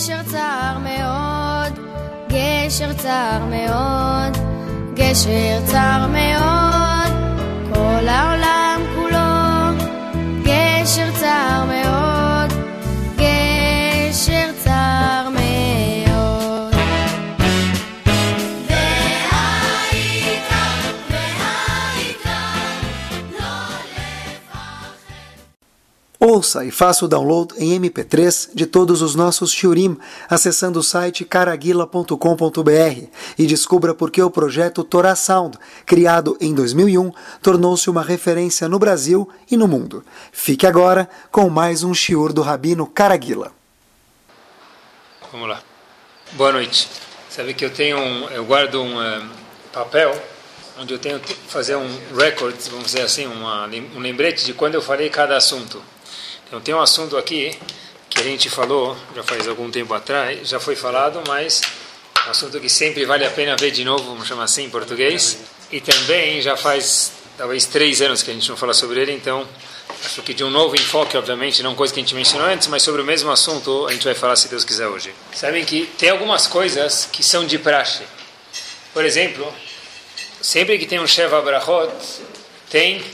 גשר צר מאוד, גשר צר מאוד, גשר צר מאוד, Ouça e faça o download em MP3 de todos os nossos shiurim acessando o site caraguila.com.br e descubra por que o projeto Torah Sound, criado em 2001, tornou-se uma referência no Brasil e no mundo. Fique agora com mais um shiur do Rabino Caraguila. Vamos lá. Boa noite. Sabe que eu tenho um, eu guardo um eh, papel onde eu tenho que fazer um record, vamos dizer assim, uma, um lembrete de quando eu falei cada assunto. Então tem um assunto aqui que a gente falou já faz algum tempo atrás, já foi falado, mas é um assunto que sempre vale a pena ver de novo, vamos chamar assim em português. E também já faz talvez três anos que a gente não fala sobre ele, então acho que de um novo enfoque, obviamente, não coisa que a gente mencionou antes, mas sobre o mesmo assunto a gente vai falar se Deus quiser hoje. Sabem que tem algumas coisas que são de praxe. Por exemplo, sempre que tem um Sheva Brachot, tem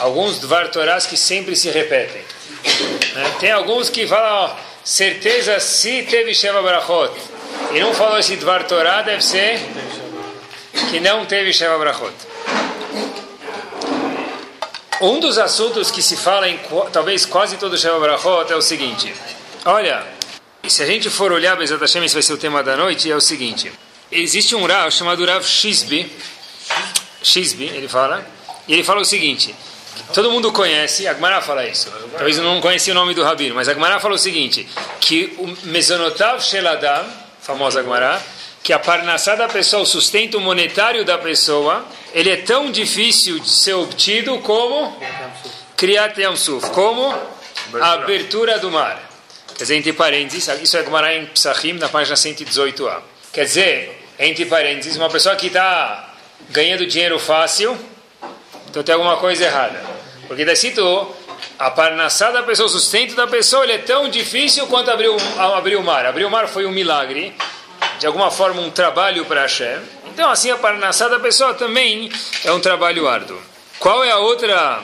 alguns Dvar Torás que sempre se repetem. Né? Tem alguns que falam, ó, certeza se teve Sheva Brachot. E não falou esse Dvar Torá, deve ser que não teve Sheva Brachot. Um dos assuntos que se fala em talvez quase todo Sheva Brachot é o seguinte: olha, se a gente for olhar Bezat Hashem, esse vai ser o tema da noite, é o seguinte: existe um Rav chamado Rav Shizbi, Shizbi, ele fala, e ele fala o seguinte: todo mundo conhece, a Gemara fala isso, talvez eu não conhecia o nome do Rabino, mas a Gemara fala o seguinte: que o Mesonotav Sheladam, famosa Gemara, que a parnassá da pessoa, o sustento monetário da pessoa, ele é tão difícil de ser obtido como Kriyat Yamsuf, como a abertura do mar. Quer dizer, entre parênteses, isso é Gemara em Psachim, na página 118a. Quer dizer, entre parênteses, uma pessoa que está ganhando dinheiro fácil, então tem alguma coisa errada. Porque está escrito, a parnassá da pessoa, o sustento da pessoa, ele é tão difícil quanto abrir o, abrir o mar. Abrir o mar foi um milagre, de alguma forma um trabalho para Hashem. Então assim a parnassá da pessoa também é um trabalho árduo. Qual é a outra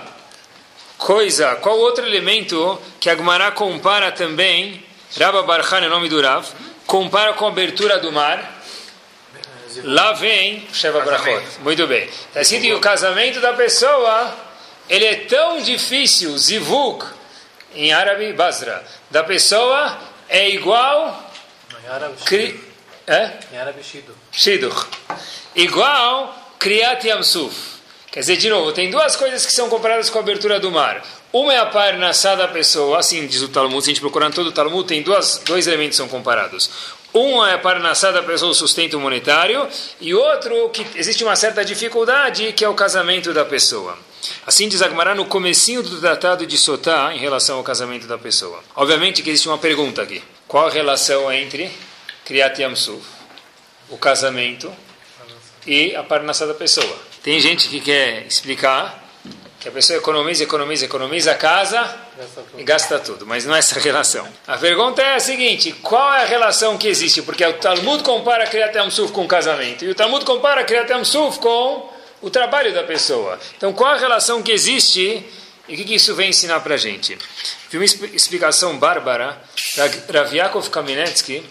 coisa, qual outro elemento que a Gemara compara também, Rabba Barchan é o nome do Rav, compara com a abertura do mar? Lá vem Sheva Brachot. Muito bem. Está escrito que o casamento da pessoa, ele é tão difícil, zivuk, em árabe, basra, da pessoa é igual... Em árabe, Cri, é? em árabe, shido. Shidduch. Igual Kriyat Yamsuf. Quer dizer, de novo, tem duas coisas que são comparadas com a abertura do mar. Uma é a parnassá da pessoa, assim diz o Talmud, se a gente procurar em todo o Talmud, tem duas, dois elementos que são comparados. Um é a parnassá da pessoa, o sustento monetário, e outro que existe uma certa dificuldade, que é o casamento da pessoa. Assim diz Agmará no comecinho do tratado de Sotá em relação ao casamento da pessoa. Obviamente que existe uma pergunta aqui. Qual a relação entre Kriyat Yamsuf, o casamento e a parnassá da pessoa. Tem gente que quer explicar que a pessoa economiza, economiza, economiza a casa Gasta tudo. gasta tudo, mas não é essa relação. A pergunta é a seguinte, qual é a relação que existe? Porque o Talmud compara Kriyat Yamsuf com o casamento e o Talmud compara Kriyat Yamsuf com o trabalho da pessoa. Então qual a relação que existe e o que, que isso vem ensinar para a gente? Vi uma expli- explicação bárbara Rav Yaakov Kamenetsky,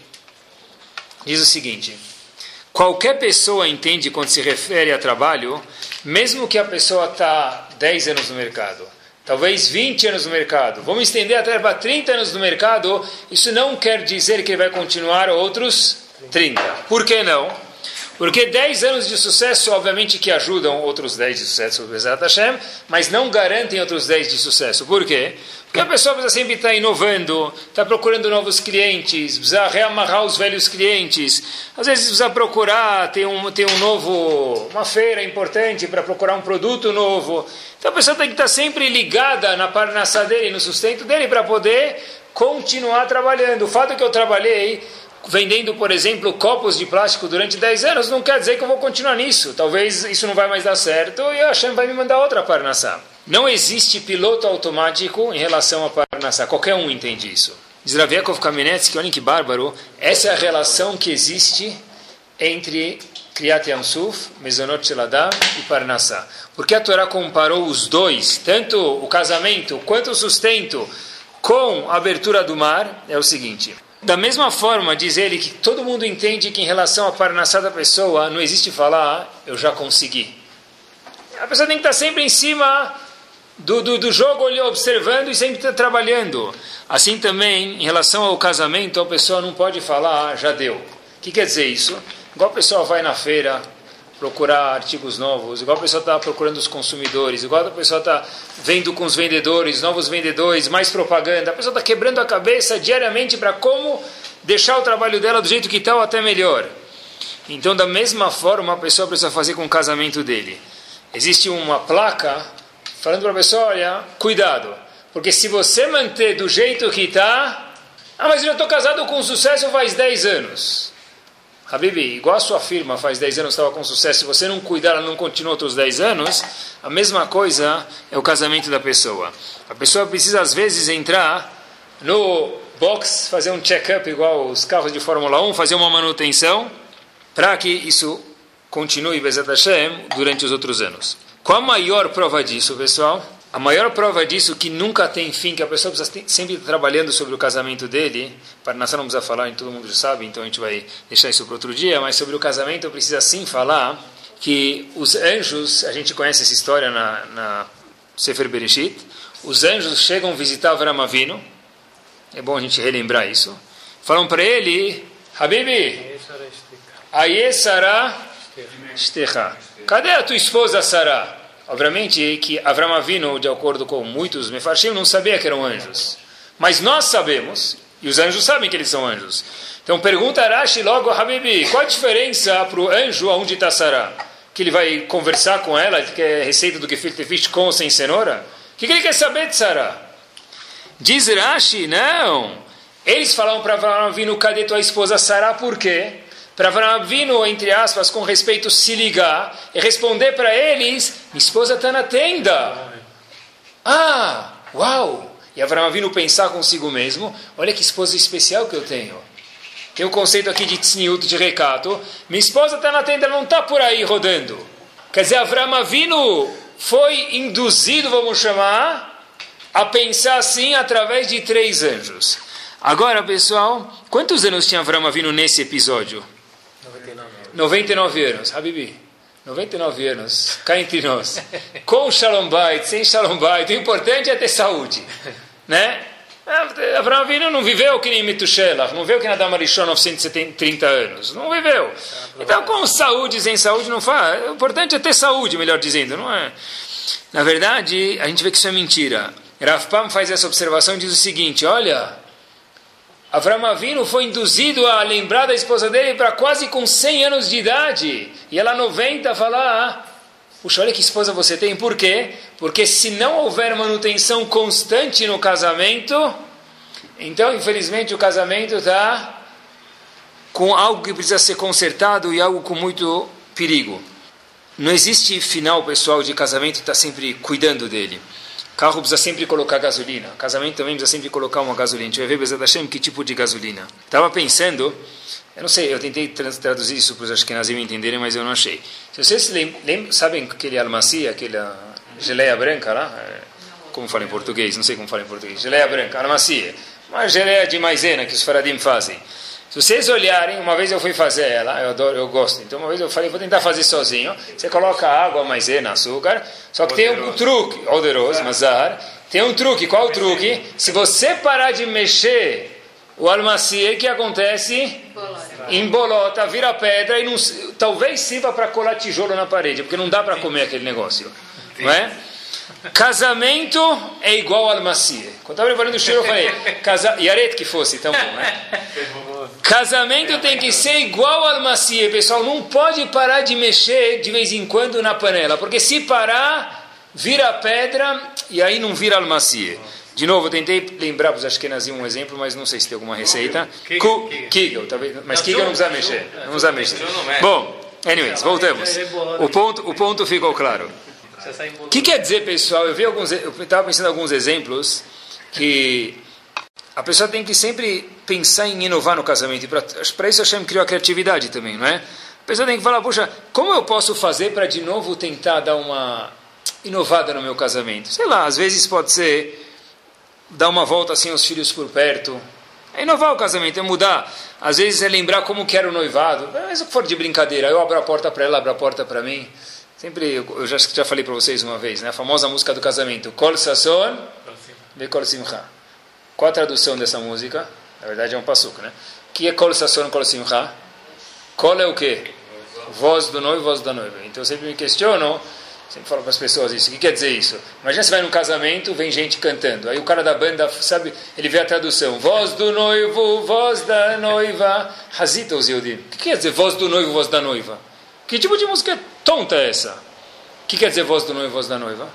diz o seguinte, Qualquer pessoa entende quando se refere a trabalho, mesmo que a pessoa está 10 anos no mercado, talvez 20 anos no mercado, vamos estender até para 30 anos no mercado, isso não quer dizer que ele vai continuar outros 30. Por que não? Porque 10 anos de sucesso, obviamente, que ajudam outros 10 de sucesso, mas não garantem outros 10 de sucesso. Por quê? Porque a pessoa precisa sempre estar inovando, está procurando novos clientes, precisa reamarrar os velhos clientes. Às vezes precisa procurar, ter um, ter um novo, uma feira importante para procurar um produto novo. Então a pessoa tem que estar sempre ligada na parnassá dele, no sustento dele, para poder continuar trabalhando. O fato é que eu trabalhei vendendo, por exemplo, copos de plástico durante 10 anos, não quer dizer que eu vou continuar nisso. Talvez isso não vai mais dar certo e a Hashem vai me mandar outra parnassá. Não existe piloto automático em relação a parnassá. Qualquer um entende isso. Diz Raviakov Kamenetsky, olhem que bárbaro, essa é a relação que existe entre Kriyat Yamsuf, Mezonot Sheladam e Parnassá. Porque a Torá comparou os dois, tanto o casamento quanto o sustento, com a abertura do mar, é o seguinte. Da mesma forma, diz ele que todo mundo entende que em relação à Parnassá da pessoa, não existe falar, ah, eu já consegui. A pessoa tem que estar sempre em cima do, do, do jogo, observando e sempre estar trabalhando. Assim também, em relação ao casamento, a pessoa não pode falar, ah, já deu. O que quer dizer isso? Igual a pessoa vai na feira procurar artigos novos, igual a pessoa está procurando os consumidores, igual a pessoa está vendo com os vendedores, novos vendedores, mais propaganda, a pessoa está quebrando a cabeça diariamente para como deixar o trabalho dela do jeito que está ou até melhor. Então, da mesma forma, a pessoa precisa fazer com o casamento dele. Existe uma placa falando para a pessoa, olha, cuidado, porque se você manter do jeito que está, ah, mas eu já estou casado com sucesso faz 10 anos. Habibi, igual a sua firma faz 10 anos estava com sucesso, se você não cuidar, ela não continua outros 10 anos, a mesma coisa é o casamento da pessoa. A pessoa precisa, às vezes, entrar no box, fazer um check-up, igual os carros de Fórmula 1, fazer uma manutenção, para que isso continue, Bezat Hashem, durante os outros anos. Qual a maior prova disso, pessoal? A maior prova disso que nunca tem fim, que a pessoa precisa sempre estar trabalhando sobre o casamento dele, para nós não precisa falar, todo mundo já sabe, então a gente vai deixar isso para outro dia, mas sobre o casamento precisa sim falar que os anjos, a gente conhece essa história na, na Sefer Bereshit, os anjos chegam visitar Avram Avinu, é bom a gente relembrar isso, falam para ele, Habibi, Aye Sarah cadê a tua esposa Sarah? Obviamente que Avram Avinu, de acordo com muitos mefarshim, não sabia que eram anjos. Mas nós sabemos, e os anjos sabem que eles são anjos. Então pergunta Rashi logo, Habibi, qual a diferença para o anjo onde está Sarah? Que ele vai conversar com ela, que é receita do gefilte fish com ou sem cenoura? O que, que ele quer saber de Sarah? Diz Rashi, não. Eles falaram para Avram Avinu, cadê tua esposa Sarah? Por quê? Para Avram Avinu, entre aspas, com respeito, se ligar e responder para eles: minha esposa está na tenda. Ah, uau! E Avram Avinu pensar consigo mesmo: olha que esposa especial que eu tenho. Tem o um conceito aqui de tzniut, de recato. Minha esposa está na tenda, não está por aí rodando. Quer dizer, Avram Avinu foi induzido, vamos chamar, a pensar assim através de três anjos. Agora, pessoal, quantos anos tinha Avram Avinu nesse episódio? 99 anos. Habibi, 99 anos, cá entre nós. Com Shalom Bait, sem Shalom Bait, o importante é ter saúde. Né? Abraão Avinu não viveu que nem Metushelach, não viveu que nem Adam Arishon 930 anos, não viveu. Então, com saúde, sem saúde, não faz. O importante é ter saúde, melhor dizendo, não é? Na verdade, a gente vê que isso é mentira. Rav Pam faz essa observação e diz o seguinte: olha, Avram Avinu foi induzido a lembrar da esposa dele para quase com 100 anos de idade. E ela 90 fala, ah, puxa, olha que esposa você tem. Por quê? Porque se não houver manutenção constante no casamento, então infelizmente o casamento está com algo que precisa ser consertado e algo com muito perigo. Não existe final pessoal de casamento está sempre cuidando dele. Carro precisa sempre colocar gasolina. Casamento também precisa sempre colocar uma gasolina. A gente vai ver, Bezat Hashem, que tipo de gasolina. Estava pensando, eu não sei, eu tentei traduzir isso para os Ashkenazim entenderem, mas eu não achei. Se vocês lembram, sabem aquele almacia, aquela geleia branca lá? É, como fala em português? Não sei como fala em português. Geleia branca, almacia. Uma geleia de maisena que os faradim fazem. Se vocês olharem, uma vez eu fui fazer ela, eu adoro, eu gosto. Então uma vez eu falei, vou tentar fazer sozinho. Você coloca água, maisena, açúcar. Só que tem um truque, poderoso, mazar. Tem um truque. Qual o truque? Se você parar de mexer o almacie, o que acontece? Embolota, vira pedra e não, talvez sirva para colar tijolo na parede, porque não dá para comer aquele negócio, não é? Casamento é igual ao almacie. Quando estava preparando o cheiro, eu falei, casa... Yaret que fosse, tão bom, né? Casamento tem que ser igual ao almacie, pessoal. Não pode parar de mexer de vez em quando na panela, porque se parar, vira pedra e aí não vira almacie. De novo, eu tentei lembrar para os Ashkenazim um exemplo, mas não sei se tem alguma receita. Kigel, talvez, mas Kigel não precisa mexer. Não precisa mexer. Bom, anyways, voltamos. O ponto, o ponto ficou claro. O que quer dizer, pessoal? Eu vi alguns, eu estava pensando em alguns exemplos que a pessoa tem que sempre pensar em inovar no casamento. E para isso Hashem criou a criatividade também, não é? A pessoa tem que falar, puxa, como eu posso fazer para de novo tentar dar uma inovada no meu casamento? Sei lá, às vezes pode ser dar uma volta assim aos filhos por perto. É inovar o casamento, é mudar. Às vezes é lembrar como que era o noivado. Mas se for de brincadeira, eu abro a porta para ela, abro a porta para mim. Sempre, eu já, já falei para vocês uma vez, né? a famosa música do casamento. Kol Sasson, Kol Simcha. Qual a tradução dessa música? Na verdade é um passuco, né? Que é Kol Sasson, Kol Simcha? Kol é o quê? Voz do noivo, voz da noiva. Então eu sempre me questiono, sempre falo para as pessoas isso. O que quer dizer isso? Imagina você vai num casamento, vem gente cantando. Aí o cara da banda, sabe, ele vê a tradução. Voz do noivo, voz da noiva. Hazita os O que quer dizer voz do noivo, voz da noiva? Que tipo de música tonta é essa? O que quer dizer voz do noivo, voz da noiva?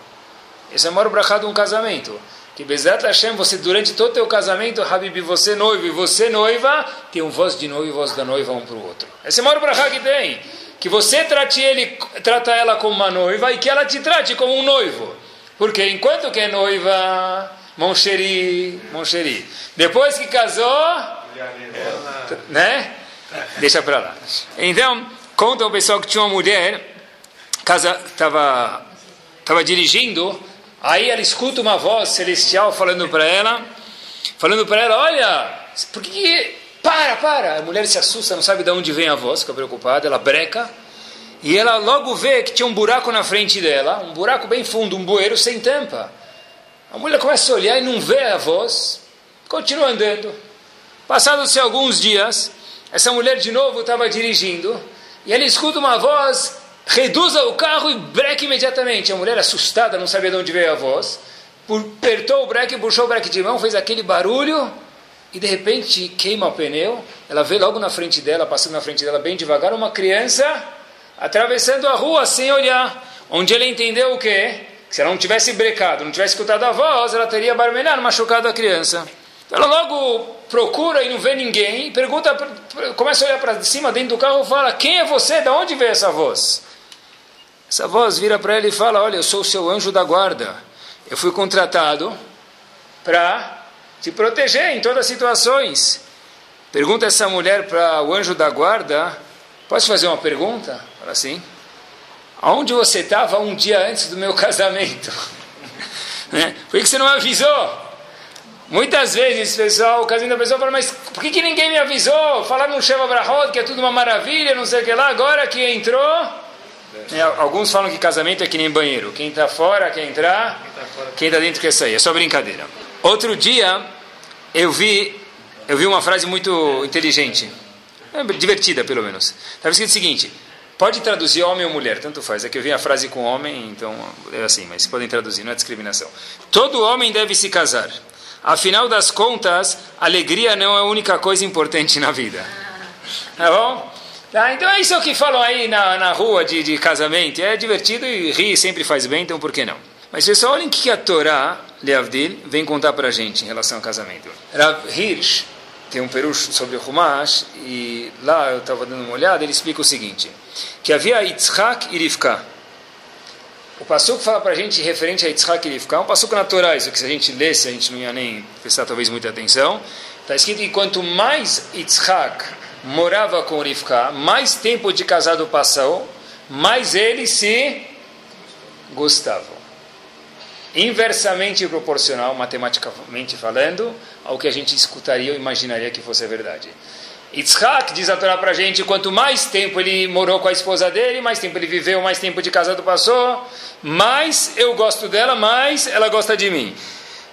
Esse é o maior brachá de um casamento. Que Bezat Hashem, você durante todo o teu casamento, Habib, você noivo e você noiva, tem um voz de noivo e voz da noiva um para o outro. Esse é o maior brachá que tem. Que você trate ele, trata ela como uma noiva e que ela te trate como um noivo. Porque enquanto que é noiva, moncheri, moncheri. Depois que casou, né? Deixa para lá. Então, Conta o pessoal que tinha uma mulher, casa estava tava dirigindo, aí ela escuta uma voz celestial falando para ela, falando para ela, olha, por que para, para? A mulher se assusta, não sabe de onde vem a voz, fica preocupada, ela breca, e ela logo vê que tinha um buraco na frente dela, um buraco bem fundo, um bueiro sem tampa. A mulher começa a olhar e não vê a voz, continua andando. Passados-se alguns dias, essa mulher de novo estava dirigindo, e ele escuta uma voz, reduza o carro e breque imediatamente. A mulher assustada, não sabia de onde veio a voz, apertou o breque, puxou o breque de mão, fez aquele barulho e de repente queima o pneu. Ela vê logo na frente dela, passando na frente dela bem devagar, uma criança atravessando a rua sem olhar. Onde ele entendeu o quê? Que se ela não tivesse brecado, não tivesse escutado a voz, ela teria barmelhado, machucado a criança. Ela logo procura e não vê ninguém, pergunta, começa a olhar para cima dentro do carro e fala: Quem é você? De onde veio essa voz? Essa voz vira para ele e fala: Olha, eu sou o seu anjo da guarda. Eu fui contratado para te proteger em todas as situações. Pergunta essa mulher para o anjo da guarda: Posso fazer uma pergunta? Fala assim: Aonde você estava um dia antes do meu casamento? né? Por que você não avisou? Muitas vezes, pessoal, o casinho da pessoa fala, mas por que, que ninguém me avisou? Falaram no Sheva Brahot que é tudo uma maravilha, não sei o que lá, agora que entrou... É, alguns falam que casamento é que nem banheiro. Quem está fora quer entrar, quem está dentro quer sair. É só brincadeira. Outro dia, eu vi, eu vi uma frase muito inteligente. É, divertida, pelo menos. Estava escrito o seguinte... Pode traduzir homem ou mulher, tanto faz. É que eu vi a frase com homem, então é assim, mas podem traduzir, não é discriminação. Todo homem deve se casar. Afinal das contas, alegria não é a única coisa importante na vida. Tá bom? Tá, então é isso que falam aí na, na rua de, de casamento. É divertido e rir sempre faz bem, então por que não? Mas pessoal, olhem o que a Torá, Leavdil, vem contar para a gente em relação ao casamento. Rav Hirsch tem um perucho sobre o Humash e lá eu estava dando uma olhada, ele explica o seguinte, que havia Yitzhak e Rivka. O Passuco fala para a gente referente a Yitzhak e Rivka, um Passuco natural, isso que se a gente lesse, a gente não ia nem prestar talvez muita atenção. Está escrito que quanto mais Yitzhak morava com Rivka, mais tempo de casado passou, mais eles se gostavam. Inversamente proporcional, matematicamente falando, ao que a gente escutaria ou imaginaria que fosse verdade. Yitzhak diz a Torá para gente, quanto mais tempo ele morou com a esposa dele, mais tempo ele viveu, mais tempo de casado passou, mais eu gosto dela, mais ela gosta de mim.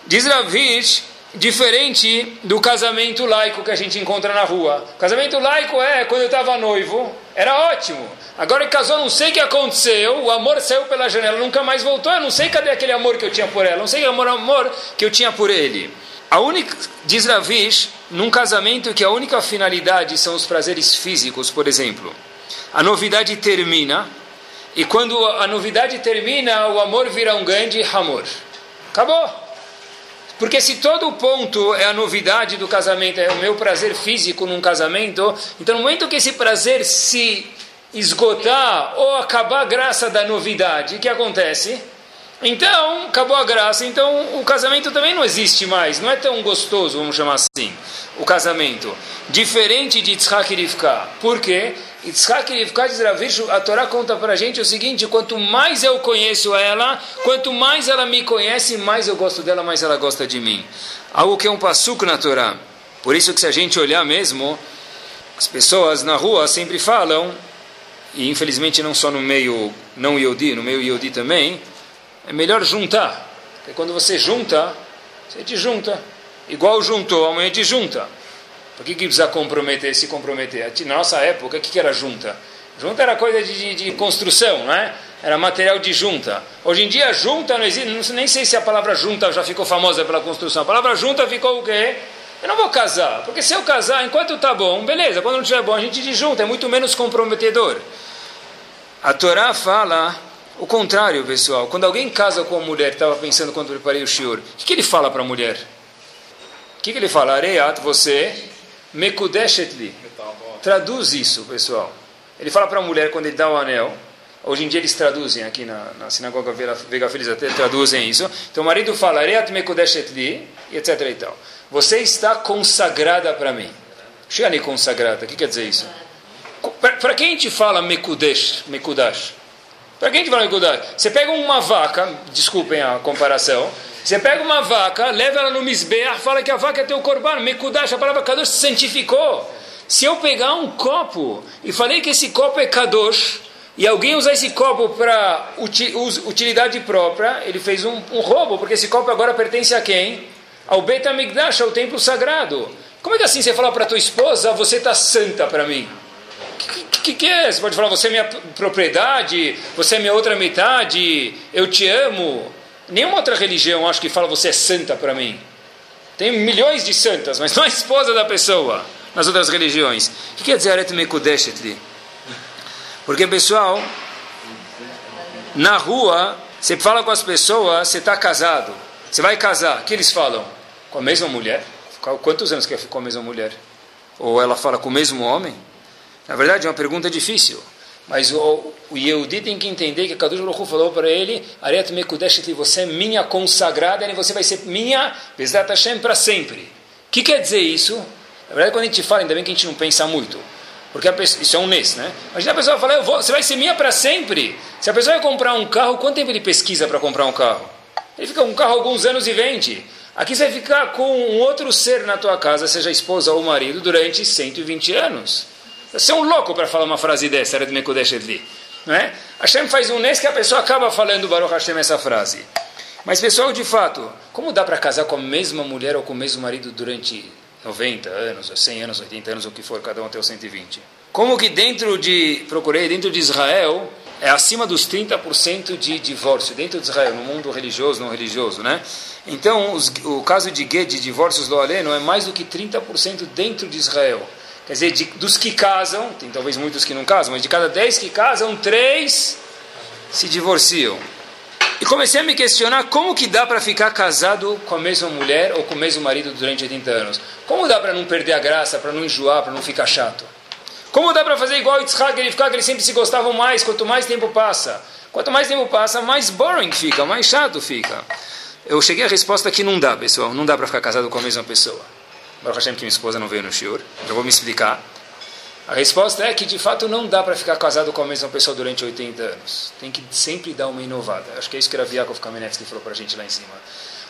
Diz Ravish, diferente do casamento laico que a gente encontra na rua. Casamento laico é quando eu estava noivo, era ótimo. Agora que casou, não sei o que aconteceu, o amor saiu pela janela, nunca mais voltou, eu não sei cadê aquele amor que eu tinha por ela, não sei o amor, amor que eu tinha por ele. A única, diz Ravish, num casamento que a única finalidade são os prazeres físicos, por exemplo. A novidade termina, e quando a novidade termina, o amor vira um grande amor. Acabou. Porque se todo o ponto é a novidade do casamento, é o meu prazer físico num casamento, então no momento que esse prazer se esgotar ou acabar graça da novidade, o que acontece? Então, acabou a graça. Então, o casamento também não existe mais. Não é tão gostoso, vamos chamar assim, o casamento. Diferente de Yitzhak e Rivka. Por quê? Yitzhak e Rivka, diz Ravish, a Torá conta para a gente o seguinte, quanto mais eu conheço ela, quanto mais ela me conhece, mais eu gosto dela, mais ela gosta de mim. Algo que é um passuco na Torá. Por isso que se a gente olhar mesmo, as pessoas na rua sempre falam, e infelizmente não só no meio não Yodi, no meio Yodi também, é melhor juntar. Porque quando você junta, você te junta. Igual juntou, amanhã te junta. Por que, que precisa comprometer, se comprometer? Na nossa época, o que, que era junta? Junta era coisa de, de, de, construção, não é? Era material de junta. Hoje em dia, junta não existe, não, nem sei se a palavra junta já ficou famosa pela construção. A palavra junta ficou o quê? Eu não vou casar, porque se eu casar, enquanto está bom, beleza, quando não estiver bom, a gente junta, é muito menos comprometedor. A Torá fala o contrário, pessoal. Quando alguém casa com uma mulher, estava pensando quando preparei o shiur, o que, que ele fala para a mulher? O que, que ele fala? Areat, você, mekudeshetli. Traduz isso, pessoal. Ele fala para a mulher quando ele dá o anel. Hoje em dia eles traduzem aqui na, na sinagoga Vega Feliz, até traduzem isso. Então o marido fala, Areat mekudeshetli, etc e tal. Você está consagrada para mim. Shani consagrada, o que quer dizer isso? Para quem a gente fala mekudesh, mekudash? Para quem gente fala mekudash? Você pega uma vaca, desculpem a comparação, você pega uma vaca, leva ela no misbeah, fala que a vaca é teu corban, mekudash, a palavra kadosh santificou. Se eu pegar um copo e falei que esse copo é kadosh, e alguém usar esse copo para utilidade própria, ele fez um, um, roubo, porque esse copo agora pertence a quem? Ao Bet HaMikdash, ao templo sagrado. Como é que assim você fala para tua esposa, você está santa para mim? O que, que, é? Você pode falar, você é minha propriedade, você é minha outra metade, eu te amo. Nenhuma outra religião acho que fala você é santa para mim. Tem milhões de santas, mas não a esposa da pessoa nas outras religiões. O que quer dizer Aret Mekudeshetli? Porque, pessoal, na rua, você fala com as pessoas, você está casado, você vai casar, o que eles falam? Com a mesma mulher? Quantos anos que ficou com a mesma mulher? Ou ela fala com o mesmo homem? Na verdade, é uma pergunta difícil. Mas o, o Yehudi tem que entender que Kadosh Baruch falou para ele, Ariat Mekudeshet, você é minha consagrada e você vai ser minha, Bezat Hashem, para sempre. O que quer dizer isso? Na verdade, quando a gente fala, ainda bem que a gente não pensa muito. Porque pessoa, isso é um nes, né? Imagina a pessoa falar, vou, você vai ser minha para sempre. Se a pessoa vai comprar um carro, quanto tempo ele pesquisa para comprar um carro? Ele fica com um carro alguns anos e vende. Aqui você vai ficar com um outro ser na tua casa, seja esposa ou marido, durante 120 anos. Você é um louco para falar uma frase dessa, Red Mekodesh Edli. Não é? Hashem faz um nes que a pessoa acaba falando Baruch Hashem essa frase. Mas, pessoal, de fato, como dá para casar com a mesma mulher ou com o mesmo marido durante 90 anos, 100 anos, 80 anos, o que for, cada um até os 120? Como que dentro de, procurei, dentro de Israel, é acima dos 30% de divórcio, dentro de Israel, no mundo religioso, não religioso, né? Então, os, o caso de Ged, de divórcios do Aleno, é mais do que 30% dentro de Israel. Quer dizer, de, dos que casam, tem talvez muitos que não casam, mas de cada dez que casam, três se divorciam. E comecei a me questionar como que dá para ficar casado com a mesma mulher ou com o mesmo marido durante 80 anos. Como dá para não perder a graça, para não enjoar, para não ficar chato? Como dá para fazer igual Yitzhak e ficar que eles sempre se gostavam mais quanto mais tempo passa? Quanto mais tempo passa, mais boring fica, mais chato fica. Eu cheguei à resposta que não dá, pessoal. Não dá para ficar casado com a mesma pessoa. Baruch Hashem que minha esposa não veio no shiur, já vou me explicar. A resposta é que de fato não dá para ficar casado com a mesma pessoa durante 80 anos. Tem que sempre dar uma inovada. Acho que é isso que era Viakov Kamenetsky falou para a gente lá em cima.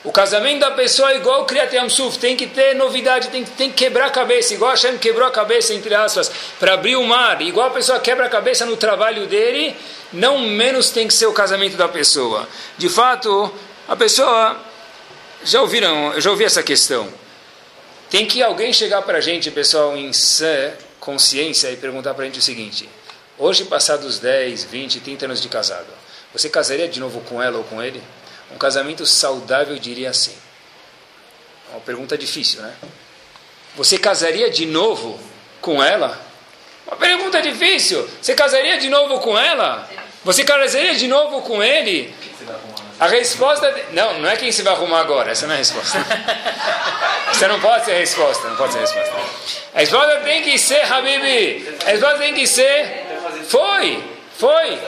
O casamento da pessoa é igual o Kriyat Yamsuf, tem que ter novidade, tem, tem que quebrar a cabeça, igual a Hashem quebrou a cabeça, entre aspas, para abrir o mar, igual a pessoa quebra a cabeça no trabalho dele, não menos tem que ser o casamento da pessoa. De fato, a pessoa, já ouviram, eu já ouvi essa questão, tem que alguém chegar para a gente, pessoal, em sã consciência e perguntar para a gente o seguinte: hoje, passados 10, 20, 30 anos de casado, você casaria de novo com ela ou com ele? Um casamento saudável diria assim. É uma pergunta difícil, né? Você casaria de novo com ela? Uma pergunta difícil. Você casaria de novo com ela? Você casaria de novo com ele? A resposta. De... Não, não é quem se vai arrumar agora, essa não é a resposta. Essa não pode ser a resposta, não pode ser a resposta. A resposta tem que ser, Habibi. A resposta tem que ser. Foi, foi.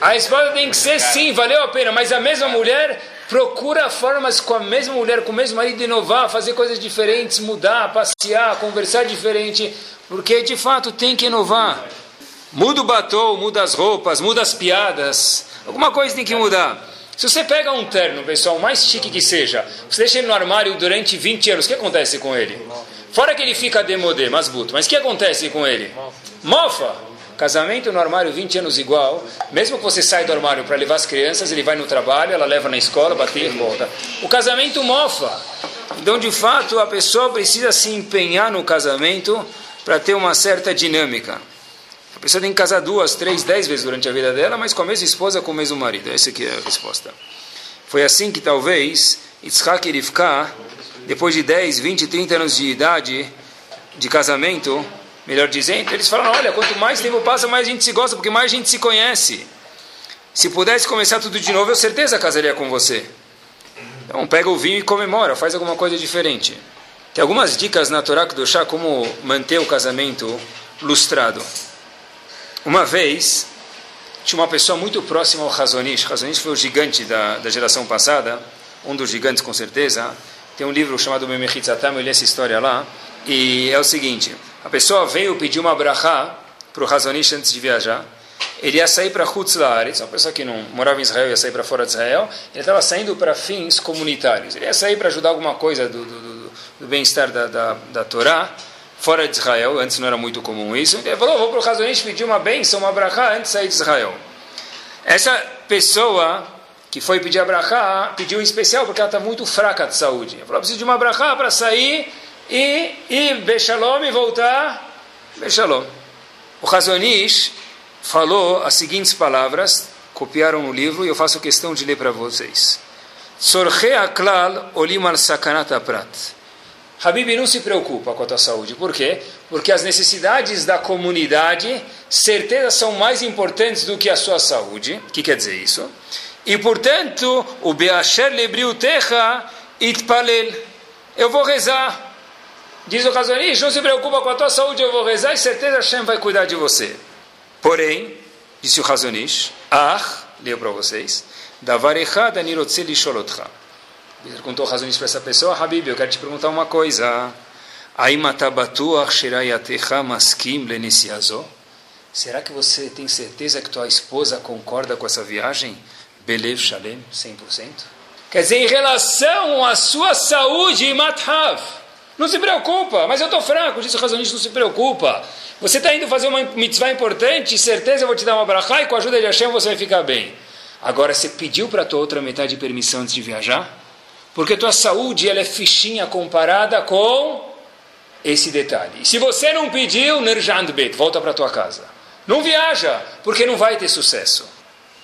A resposta tem que ser sim, valeu a pena, mas a mesma mulher procura formas com a mesma mulher, com o mesmo marido, inovar, fazer coisas diferentes, mudar, passear, conversar diferente, porque de fato tem que inovar. Muda o batom, muda as roupas, muda as piadas, alguma coisa tem que mudar. Se você pega um terno, pessoal, mais chique que seja, você deixa ele no armário durante 20 anos, o que acontece com ele? Fora que ele fica demodé, masbuto, mas o que acontece com ele? Mofa! Casamento no armário 20 anos igual, mesmo que você saia do armário para levar as crianças, ele vai no trabalho, ela leva na escola, bater e volta. O casamento mofa. Então, de fato, a pessoa precisa se empenhar no casamento para ter uma certa dinâmica. A pessoa tem que casar duas, três, dez vezes durante a vida dela, mas com a mesma esposa, com o mesmo marido. Essa aqui é a resposta. Foi assim que talvez Yitzhak e depois de 10, 20, 30 anos de idade de casamento, melhor dizendo, eles falaram: olha, quanto mais tempo passa, mais a gente se gosta, porque mais a gente se conhece. Se pudesse começar tudo de novo, eu certeza casaria com você. Então pega o vinho e comemora, faz alguma coisa diferente. Tem algumas dicas na Torá do chá como manter o casamento lustrado. Uma vez, tinha uma pessoa muito próxima ao Razonish. Razonish foi o gigante da, da geração passada, um dos gigantes com certeza. Tem um livro chamado Memechitzatam, eu li essa história lá. E é o seguinte, a pessoa veio pedir uma brachá para o Razonish antes de viajar. Ele ia sair para Hutz uma pessoa que não morava em Israel ia sair para fora de Israel. Ele estava saindo para fins comunitários. Ele ia sair para ajudar alguma coisa do, do, do, do bem-estar da, da, da Torá, fora de Israel. Antes não era muito comum isso. Ele falou, vou para o Razonish pedir uma bênção, uma brachá antes de sair de Israel. Essa pessoa que foi pedir a brachá, pediu em especial porque ela está muito fraca de saúde. Ele falou, preciso de uma brachá para sair e ir Bechalom e voltar Bechalom. O Razonish falou as seguintes palavras, copiaram no livro e eu faço questão de ler para vocês. Sorche aklal olim al sakanat prat. Habib não se preocupa com a tua saúde. Por quê? Porque as necessidades da comunidade, certeza, são mais importantes do que a sua saúde. O que quer dizer isso? E, portanto, o Beasher lebriu terra itpalel. Eu vou rezar. Diz o Razonish, não se preocupa com a tua saúde, eu vou rezar e certeza Hashem vai cuidar de você. Porém, disse o Razonish, ah, leio para vocês, davar echad anirotze lisholotcha. Perguntou Razonish para essa pessoa, Habib, eu quero te perguntar uma coisa. Será que você tem certeza que tua esposa concorda com essa viagem? Belev Shalem, 100%? Quer dizer, em relação à sua saúde, Mathav, não se preocupa, mas eu estou franco, disse o razonista, não se preocupa. Você está indo fazer uma mitzvah importante, certeza eu vou te dar uma brachá e com a ajuda de Hashem você vai ficar bem. Agora, você pediu para a tua outra metade permissão antes de viajar? Porque tua saúde ela é fichinha comparada com esse detalhe. Se você não pediu, Nerjandbet, volta para tua casa. Não viaja, porque não vai ter sucesso.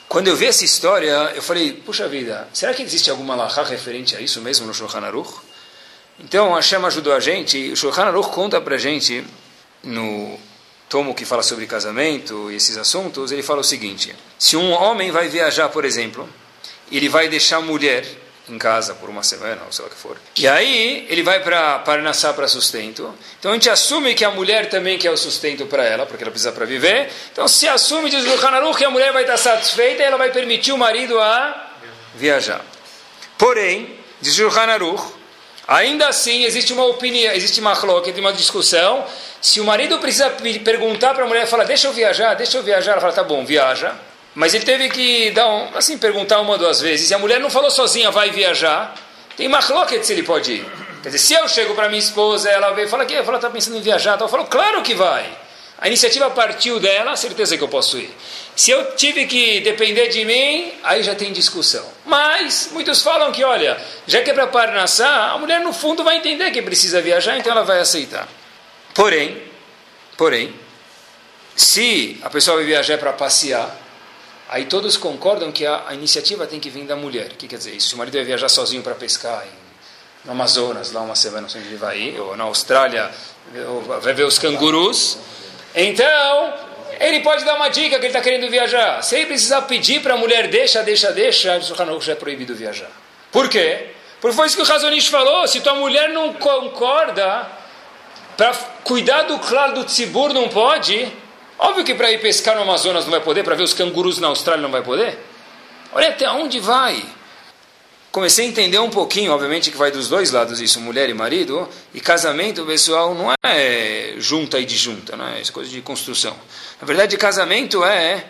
Quando eu vi essa história, eu falei, puxa vida, será que existe alguma lahá referente a isso mesmo no Shulchan Aruch? Então, Hashem ajudou a gente, o Shulchan Aruch conta para gente, no tomo que fala sobre casamento e esses assuntos, ele fala o seguinte, se um homem vai viajar, por exemplo, ele vai deixar a mulher em casa por uma semana, ou sei lá o que for. E aí ele vai para Parnassá para sustento. Então a gente assume que a mulher também quer o sustento para ela, porque ela precisa para viver. Então se assume, diz o Hanaru, que a mulher vai estar satisfeita e ela vai permitir o marido a viajar. Porém, diz o Hanaru, ainda assim existe uma opinião, existe uma cloque, uma discussão. Se o marido precisa perguntar para a mulher, fala, deixa eu viajar, deixa eu viajar, ela fala, tá bom, viaja. Mas ele teve que dar um, assim, perguntar uma ou duas vezes. E a mulher não falou sozinha, vai viajar. Tem machloket se ele pode ir. Quer dizer, se eu chego para minha esposa, ela vem e fala que ela está pensando em viajar. Então eu falo, claro que vai. A iniciativa partiu dela, certeza que eu posso ir. Se eu tive que depender de mim, aí já tem discussão. Mas muitos falam que, olha, já que é para Parnassá, a mulher no fundo vai entender que precisa viajar, então ela vai aceitar. Porém, porém, se a pessoa vai viajar para passear, Aí todos concordam que a, a, iniciativa tem que vir da mulher. O que quer dizer isso? Se o marido vai viajar sozinho para pescar em, no Amazonas, lá uma semana, onde ele vai ir, ou na Austrália, ou vai ver os cangurus, então ele pode dar uma dica que ele está querendo viajar. Se ele precisar pedir para a mulher, deixa, deixa, deixa, o Hanukkah já é proibido viajar. Por quê? Porque foi isso que o Razonish falou. Se tua mulher não concorda, para cuidar do claro do tzibur não pode, Óbvio que para ir pescar no Amazonas não vai poder, para ver os cangurus na Austrália não vai poder. Olha até onde vai. Comecei a entender um pouquinho, obviamente que vai dos dois lados isso, mulher e marido, e casamento, pessoal, não é junta e de junta, não é? É coisa de construção. Na verdade, casamento é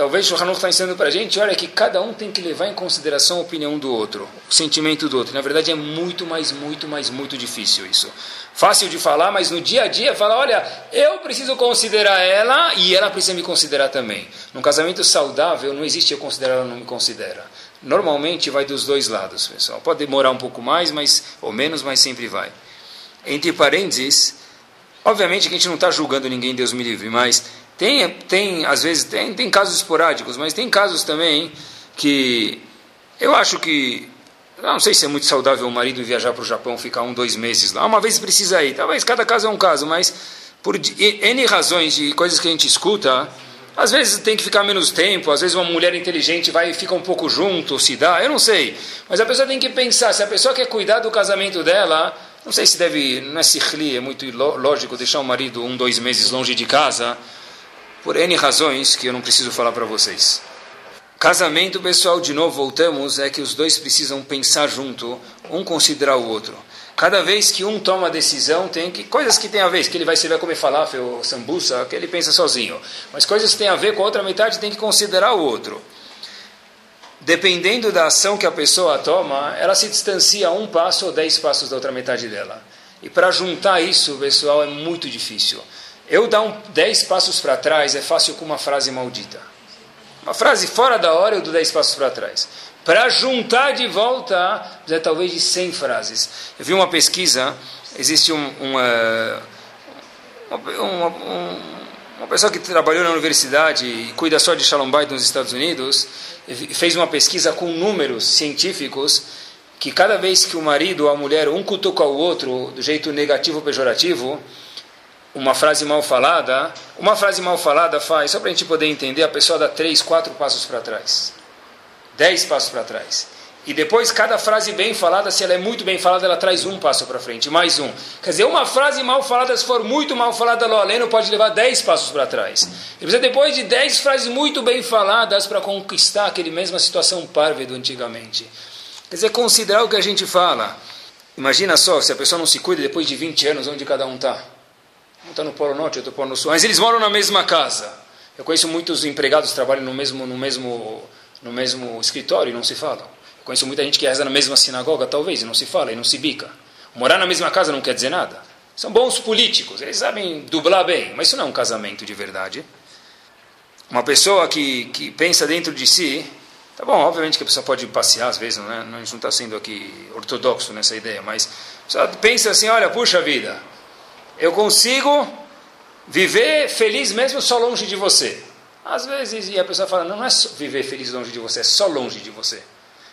Talvez o Hanuch está ensinando para a gente, olha, que cada um tem que levar em consideração a opinião do outro, o sentimento do outro. Na verdade, é muito mais, muito mais, muito difícil isso. Fácil de falar, mas no dia a dia, fala, olha, eu preciso considerar ela e ela precisa me considerar também. Num casamento saudável, não existe eu considerar ela não me considera. Normalmente vai dos dois lados, pessoal. Pode demorar um pouco mais, mas ou menos, mas sempre vai. Entre parênteses, obviamente que a gente não está julgando ninguém, Deus me livre, mas tem, tem às vezes, tem, tem casos esporádicos, mas tem casos também que eu acho que. Não sei se é muito saudável o marido viajar para o Japão, ficar um, dois meses lá. Uma vez precisa ir. Talvez cada caso é um caso, mas por N razões de coisas que a gente escuta, às vezes tem que ficar menos tempo, às vezes uma mulher inteligente vai e fica um pouco junto, se dá, eu não sei. Mas a pessoa tem que pensar, se a pessoa quer cuidar do casamento dela, não sei se deve, não é sirli, é muito lógico deixar o marido um, dois meses longe de casa, por N razões que eu não preciso falar para vocês. Casamento, pessoal, de novo voltamos, é que os dois precisam pensar junto, um considerar o outro. Cada vez que um toma a decisão, tem que coisas que tem a ver, que ele vai se vai comer falafel ou sambusa, que ele pensa sozinho. Mas coisas que tem a ver com a outra metade, tem que considerar o outro. Dependendo da ação que a pessoa toma, ela se distancia um passo ou dez passos da outra metade dela. E para juntar isso, pessoal, é muito difícil. Eu dar um dez passos para trás é fácil com uma frase maldita. Uma frase fora da hora, eu dou dez passos para trás. Para juntar de volta, é talvez de cem frases. Eu vi uma pesquisa, existe um, uma, uma, uma, uma pessoa que trabalhou na universidade e cuida só de Shalom Bayit nos Estados Unidos, fez uma pesquisa com números científicos que cada vez que o marido ou a mulher um cutuca o outro do jeito negativo ou pejorativo, uma frase mal falada, uma frase mal falada faz, só para a gente poder entender, a pessoa dá três, quatro passos para trás, dez passos para trás. E depois, cada frase bem falada, se ela é muito bem falada, ela traz um passo para frente, mais um. Quer dizer, uma frase mal falada, se for muito mal falada, lo aleno pode levar dez passos para trás. E precisa depois de dez frases muito bem faladas para conquistar aquele mesma situação parva do antigamente. Quer dizer, considerar o que a gente fala. Imagina só, se a pessoa não se cuida depois de 20 anos, onde cada um está. Um está no Polo Norte, outro no Polo Sul. Mas eles moram na mesma casa. Eu conheço muitos empregados que trabalham no mesmo, no mesmo, no mesmo escritório e não se falam. Eu conheço muita gente que reza na mesma sinagoga, talvez, e não se fala, e não se bica. Morar na mesma casa não quer dizer nada. São bons políticos, eles sabem dublar bem, mas isso não é um casamento de verdade. Uma pessoa que, que pensa dentro de si, tá bom, obviamente que a pessoa pode passear às vezes, não é? a gente não está sendo aqui ortodoxo nessa ideia, mas só pensa assim, olha, puxa vida, eu consigo viver feliz mesmo só longe de você. Às vezes, e a pessoa fala, não, não é viver feliz longe de você, é só longe de você.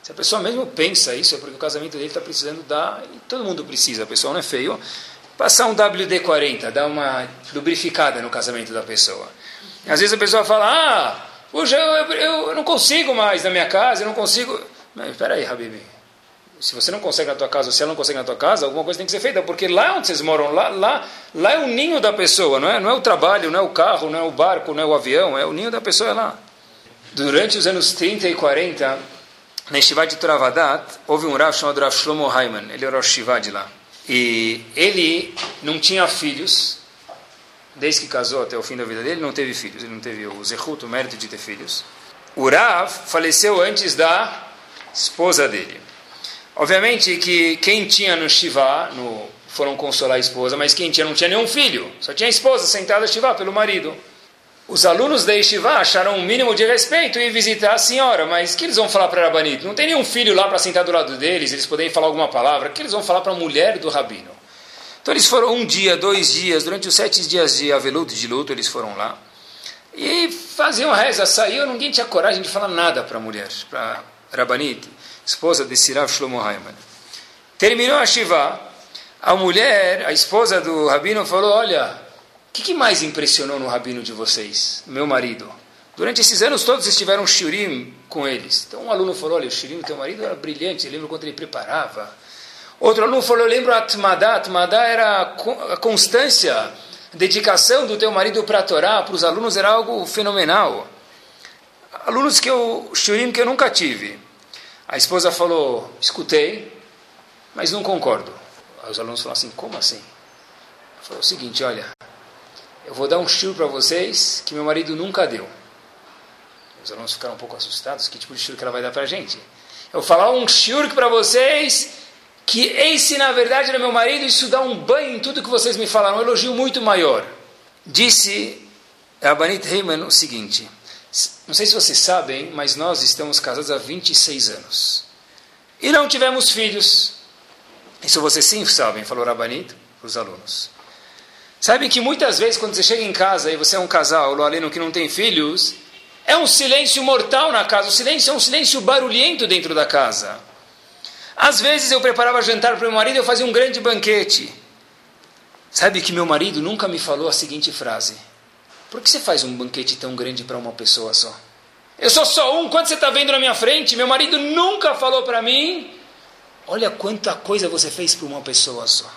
Se a pessoa mesmo pensa isso, é porque o casamento dele está precisando dar, e todo mundo precisa, a pessoa não é feio, passar um WD-40, dar uma lubrificada no casamento da pessoa. Às vezes a pessoa fala, ah, puxa, eu, eu, eu não consigo mais na minha casa, eu não consigo... Espera aí, Habib, se você não consegue na tua casa, se ela não consegue na tua casa, alguma coisa tem que ser feita, porque lá onde vocês moram, lá, lá, lá é o ninho da pessoa, não é? Não é o trabalho, não é o carro, não é o barco, não é o avião, é o ninho da pessoa é lá. Durante os anos 30 e 40, na Shivat de Travadat, houve um Rav chamado Rav Shlomo Hayman, ele era o Shivat lá. E ele não tinha filhos, desde que casou até o fim da vida dele, não teve filhos, ele não teve o zehut, o mérito de ter filhos. O Rav faleceu antes da esposa dele. Obviamente que quem tinha no Shiva, no, foram consolar a esposa, mas quem tinha não tinha nenhum filho, só tinha a esposa sentada a Shiva pelo marido. Os alunos da Shiva acharam um mínimo de respeito e visitar a senhora, mas que eles vão falar para Rabanito? Não tem nenhum filho lá para sentar do lado deles, eles podem falar alguma palavra, que eles vão falar para a mulher do rabino? Então eles foram um dia, dois dias, durante os sete dias de aveluto, de luto, eles foram lá. E faziam reza, saiu, ninguém tinha coragem de falar nada para a mulher, para Rabanito esposa de Sirav Shlomo Haiman. Terminou a Shiva, a mulher, a esposa do rabino, falou: Olha, o que, que, mais impressionou no rabino de vocês, meu marido? Durante esses anos todos vocês tiveram um shirim com eles. Então um aluno falou: Olha, o shirim do teu marido era brilhante, lembro quanto ele preparava. Outro aluno falou: Eu lembro a Atmadá, Atmadá era a constância dedicação do teu marido para a Torá, para os alunos, era algo fenomenal. Alunos que eu, shurim que eu nunca tive. A esposa falou, escutei, mas não concordo. Aí os alunos falaram assim, como assim? Ela falou o seguinte, olha, eu vou dar um shiur para vocês que meu marido nunca deu. Os alunos ficaram um pouco assustados, que tipo de shiur que ela vai dar para a gente? Eu vou falar um shiur para vocês que esse, na verdade, era meu marido, isso dá um banho em tudo que vocês me falaram, um elogio muito maior. Disse Abanit Heyman o seguinte, não sei se vocês sabem, mas nós estamos casados há 26 anos. E não tivemos filhos. Isso vocês sim sabem, falou Rabanit para os alunos. Sabem que muitas vezes, quando você chega em casa e você é um casal, o aleno que não tem filhos, é um silêncio mortal na casa. O silêncio é um silêncio barulhento dentro da casa. Às vezes eu preparava jantar para meu marido e eu fazia um grande banquete. Sabe que meu marido nunca me falou a seguinte frase: Por que você faz um banquete tão grande para uma pessoa só? Eu sou só um, quando você está vendo na minha frente? Meu marido nunca falou para mim: Olha quanta coisa você fez para uma pessoa só.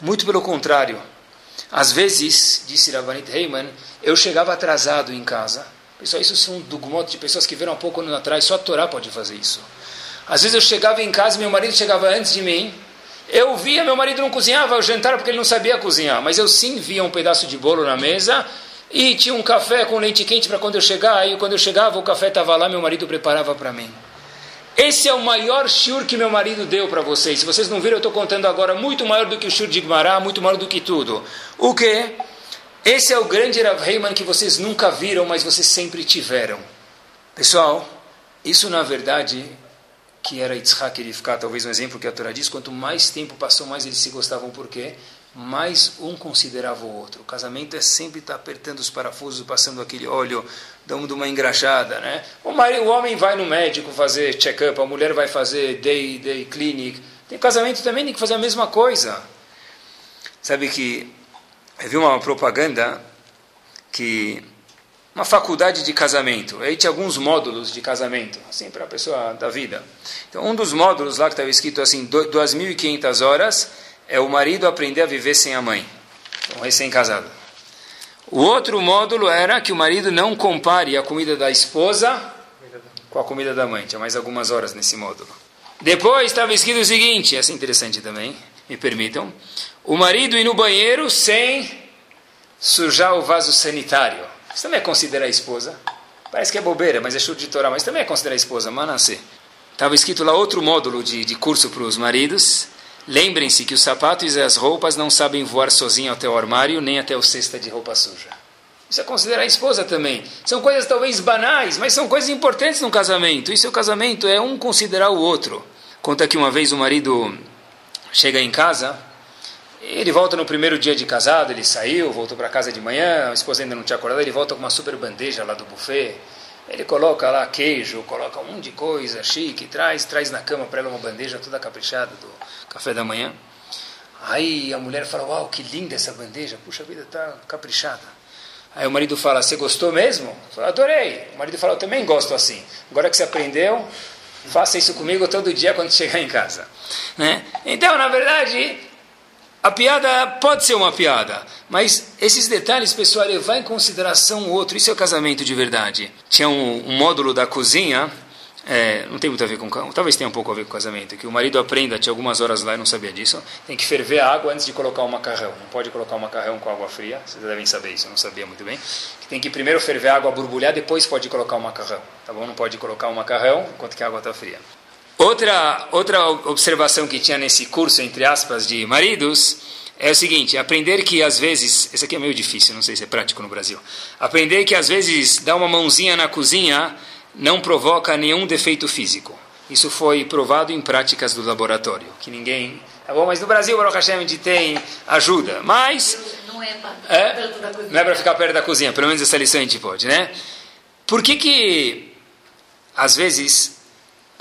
Muito pelo contrário. Às vezes, disse Ravanit Heyman, eu chegava atrasado em casa. Pessoal, isso são dogmotos de pessoas que viram há pouco anos atrás. Só a Torá pode fazer isso. Às vezes eu chegava em casa, meu marido chegava antes de mim. Eu via, meu marido não cozinhava o jantar porque ele não sabia cozinhar, mas eu sim via um pedaço de bolo na mesa e tinha um café com leite quente para quando eu chegar. E quando eu chegava, o café estava lá, meu marido preparava para mim. Esse é o maior shur que meu marido deu para vocês. Se vocês não viram, eu estou contando agora muito maior do que o shur de Gmará, muito maior do que tudo. O que? Esse é o grande Rav Heiman que vocês nunca viram, mas vocês sempre tiveram. Pessoal, isso na verdade que era Yitzhak e ficar talvez um exemplo que a Torá diz, quanto mais tempo passou, mais eles se gostavam, por quê? Mais um considerava o outro. O casamento é sempre estar apertando os parafusos, passando aquele óleo, dando uma engraxada, né? O, marido, o homem vai no médico fazer check-up, a mulher vai fazer day, day clinic. Tem casamento também, tem que fazer a mesma coisa. Sabe que eu vi uma propaganda que uma faculdade de casamento. Aí tinha alguns módulos de casamento, assim, para a pessoa da vida. Então, um dos módulos lá que estava escrito assim, 2.500 horas, é o marido aprender a viver sem a mãe. Então, recém-casado. O outro módulo era que o marido não compare a comida da esposa com a comida da mãe. Tinha mais algumas horas nesse módulo. Depois estava escrito o seguinte, essa é interessante também, me permitam. O marido ir no banheiro sem sujar o vaso sanitário. Isso também é considerar esposa. Parece que é bobeira, mas é chute de Torá, mas também é considerar esposa, Manasseh. Estava escrito lá outro módulo de, de curso para os maridos. Lembrem-se que os sapatos e as roupas não sabem voar sozinho até o armário, nem até o cesta de roupa suja. Isso é considerar a esposa também. São coisas talvez banais, mas são coisas importantes no casamento. Isso é o casamento, é um considerar o outro. Conta que uma vez o marido chega em casa ele volta no primeiro dia de casado, ele saiu, voltou para casa de manhã, a esposa ainda não tinha acordado, ele volta com uma super bandeja lá do buffet. Ele coloca lá queijo, coloca um monte de coisa chique, traz, traz na cama para ela uma bandeja toda caprichada do café da manhã. Aí a mulher fala: Uau, que linda essa bandeja, puxa vida, tá caprichada. Aí o marido fala: Você gostou mesmo? Fala: Adorei. O marido fala: Eu também gosto assim. Agora que você aprendeu, faça isso comigo todo dia quando chegar em casa. Né? Então, na verdade, a piada pode ser uma piada, mas esses detalhes, pessoal, levar em consideração o outro, isso é o casamento de verdade. Tinha um, um módulo da cozinha, é, não tem muito a ver com talvez tenha um pouco a ver com casamento, que o marido aprenda, tinha algumas horas lá e não sabia disso, tem que ferver a água antes de colocar o macarrão. Não pode colocar o macarrão com água fria, vocês devem saber isso, eu não sabia muito bem. Tem que primeiro ferver a água, borbulhar, depois pode colocar o macarrão, tá bom? Não pode colocar o macarrão enquanto que a água está fria. Outra, outra observação que tinha nesse curso, entre aspas, de maridos, é o seguinte: aprender que às vezes, esse aqui é meio difícil, não sei se é prático no Brasil. Aprender que às vezes dar uma mãozinha na cozinha não provoca nenhum defeito físico. Isso foi provado em práticas do laboratório, que ninguém. Tá bom, mas no Brasil, Baruch Hashem, a gente tem ajuda, mas. Não é para é, ficar perto da cozinha, pelo menos essa lição a gente pode, né? Por que que, às vezes,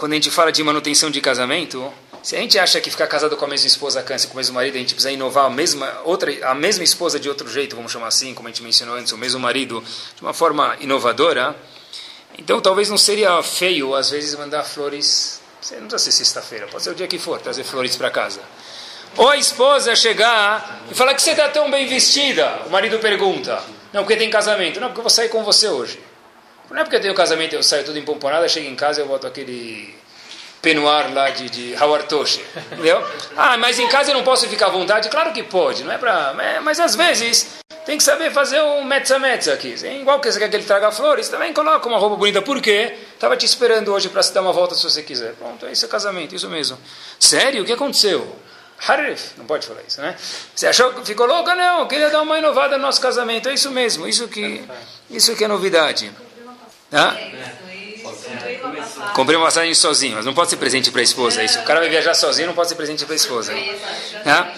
quando a gente fala de manutenção de casamento, se a gente acha que ficar casado com a mesma esposa cansa, com o mesmo marido, a gente precisa inovar a mesma, outra, a mesma esposa de outro jeito, vamos chamar assim, como a gente mencionou antes, o mesmo marido, de uma forma inovadora, então talvez não seria feio, às vezes, mandar flores, não precisa ser sexta-feira, pode ser o dia que for, trazer flores para casa. Ou a esposa chegar e falar que você está tão bem vestida. O marido pergunta. Não, porque tem casamento. Não, porque eu vou sair com você hoje. Não é porque eu tenho casamento, eu saio tudo empomponada, chego em casa eu boto aquele penuar lá de, de Howard entendeu? Ah, mas em casa eu não posso ficar à vontade? Claro que pode, não é pra... É, mas às vezes tem que saber fazer um metza-metza aqui. Igual que você quer que ele traga flores, também coloca uma roupa bonita. Por quê? Estava te esperando hoje para se dar uma volta se você quiser. Pronto, esse é casamento, isso mesmo. Sério? O que aconteceu? Harif, não pode falar isso, né? Você achou que ficou louca? Não, queria dar uma inovada no nosso casamento. É isso mesmo, isso que, isso que é novidade. Tá? Comprei uma passagem sozinho, mas não pode ser presente para a esposa. É isso. O cara vai viajar sozinho, não pode ser presente para a esposa. Tá?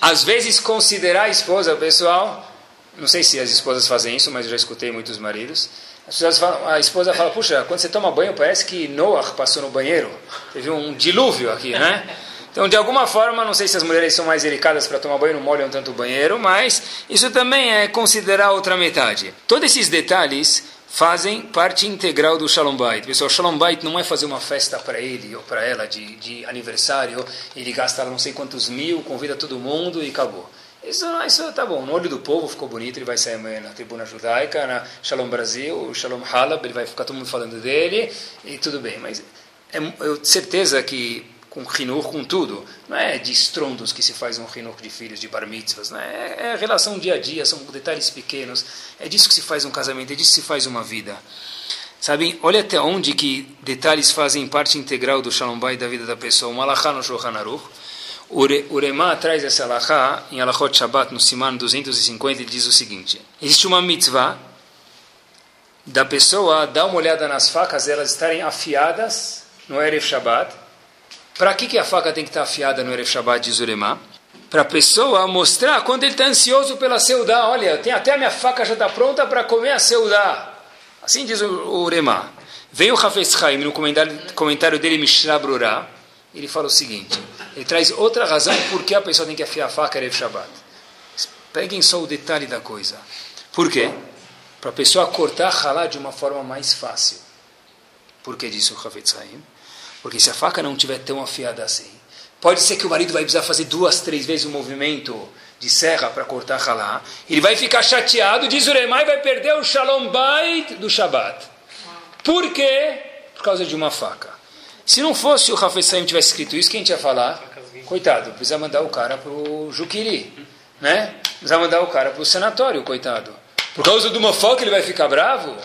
Às vezes, considerar a esposa, pessoal, não sei se as esposas fazem isso, mas eu já escutei muitos maridos. Falam, a esposa fala: Puxa, quando você toma banho, parece que Noah passou no banheiro. Teve um dilúvio aqui, né? Então, de alguma forma, não sei se as mulheres são mais delicadas para tomar banho, não molham tanto o banheiro, mas isso também é considerar outra metade. Todos esses detalhes fazem parte integral do Shalom Bait. Pessoal, Shalom Bait não é fazer uma festa para ele ou para ela de, de aniversário, ele gasta não sei quantos mil, convida todo mundo e acabou. Isso, isso tá bom, no olho do povo ficou bonito, ele vai sair amanhã na tribuna judaica, na Shalom Brasil, Shalom Halab, ele vai ficar todo mundo falando dele, e tudo bem, mas é, eu tenho certeza que com rinur, com tudo. Não é de estrondos que se faz um rinur de filhos, de bar mitzvahs. Não é, é relação dia a dia, são detalhes pequenos. É disso que se faz um casamento, é disso que se faz uma vida. Sabem, olha até onde que detalhes fazem parte integral do Shalom Bay da vida da pessoa. O Malachá no Shulchan Aruch. O Remá traz essa Alachá em Alachot Shabbat, no Siman 250, ele diz o seguinte. Existe uma mitzvah da pessoa dar uma olhada nas facas, elas estarem afiadas no Erev Shabbat, para que, que a faca tem que estar afiada no Erev Shabbat de Zurema? Para a pessoa mostrar quando ele está ansioso pela seudá. Olha, tem até a minha faca já está pronta para comer a seudá. Assim diz o, Urema. Vem o Hafez Haim no comentário, dele, Mishnah Brurah, ele fala o seguinte, ele traz outra razão por que a pessoa tem que afiar a faca Erev Shabbat. Peguem só o detalhe da coisa. Por quê? Para a pessoa cortar halá de uma forma mais fácil. Por que disse o Hafez Haim? Porque se a faca não estiver tão afiada assim, pode ser que o marido vai precisar fazer duas, três vezes o movimento de serra para cortar halá. Ele vai ficar chateado, diz o Remai, vai perder o shalom bait do Shabat. Por quê? Por causa de uma faca. Se não fosse o Hafez tivesse escrito isso, quem tinha falar? Coitado, precisa mandar o cara para o Juquiri. Né? Precisa mandar o cara para o sanatório, coitado. Por causa de uma faca ele vai ficar bravo?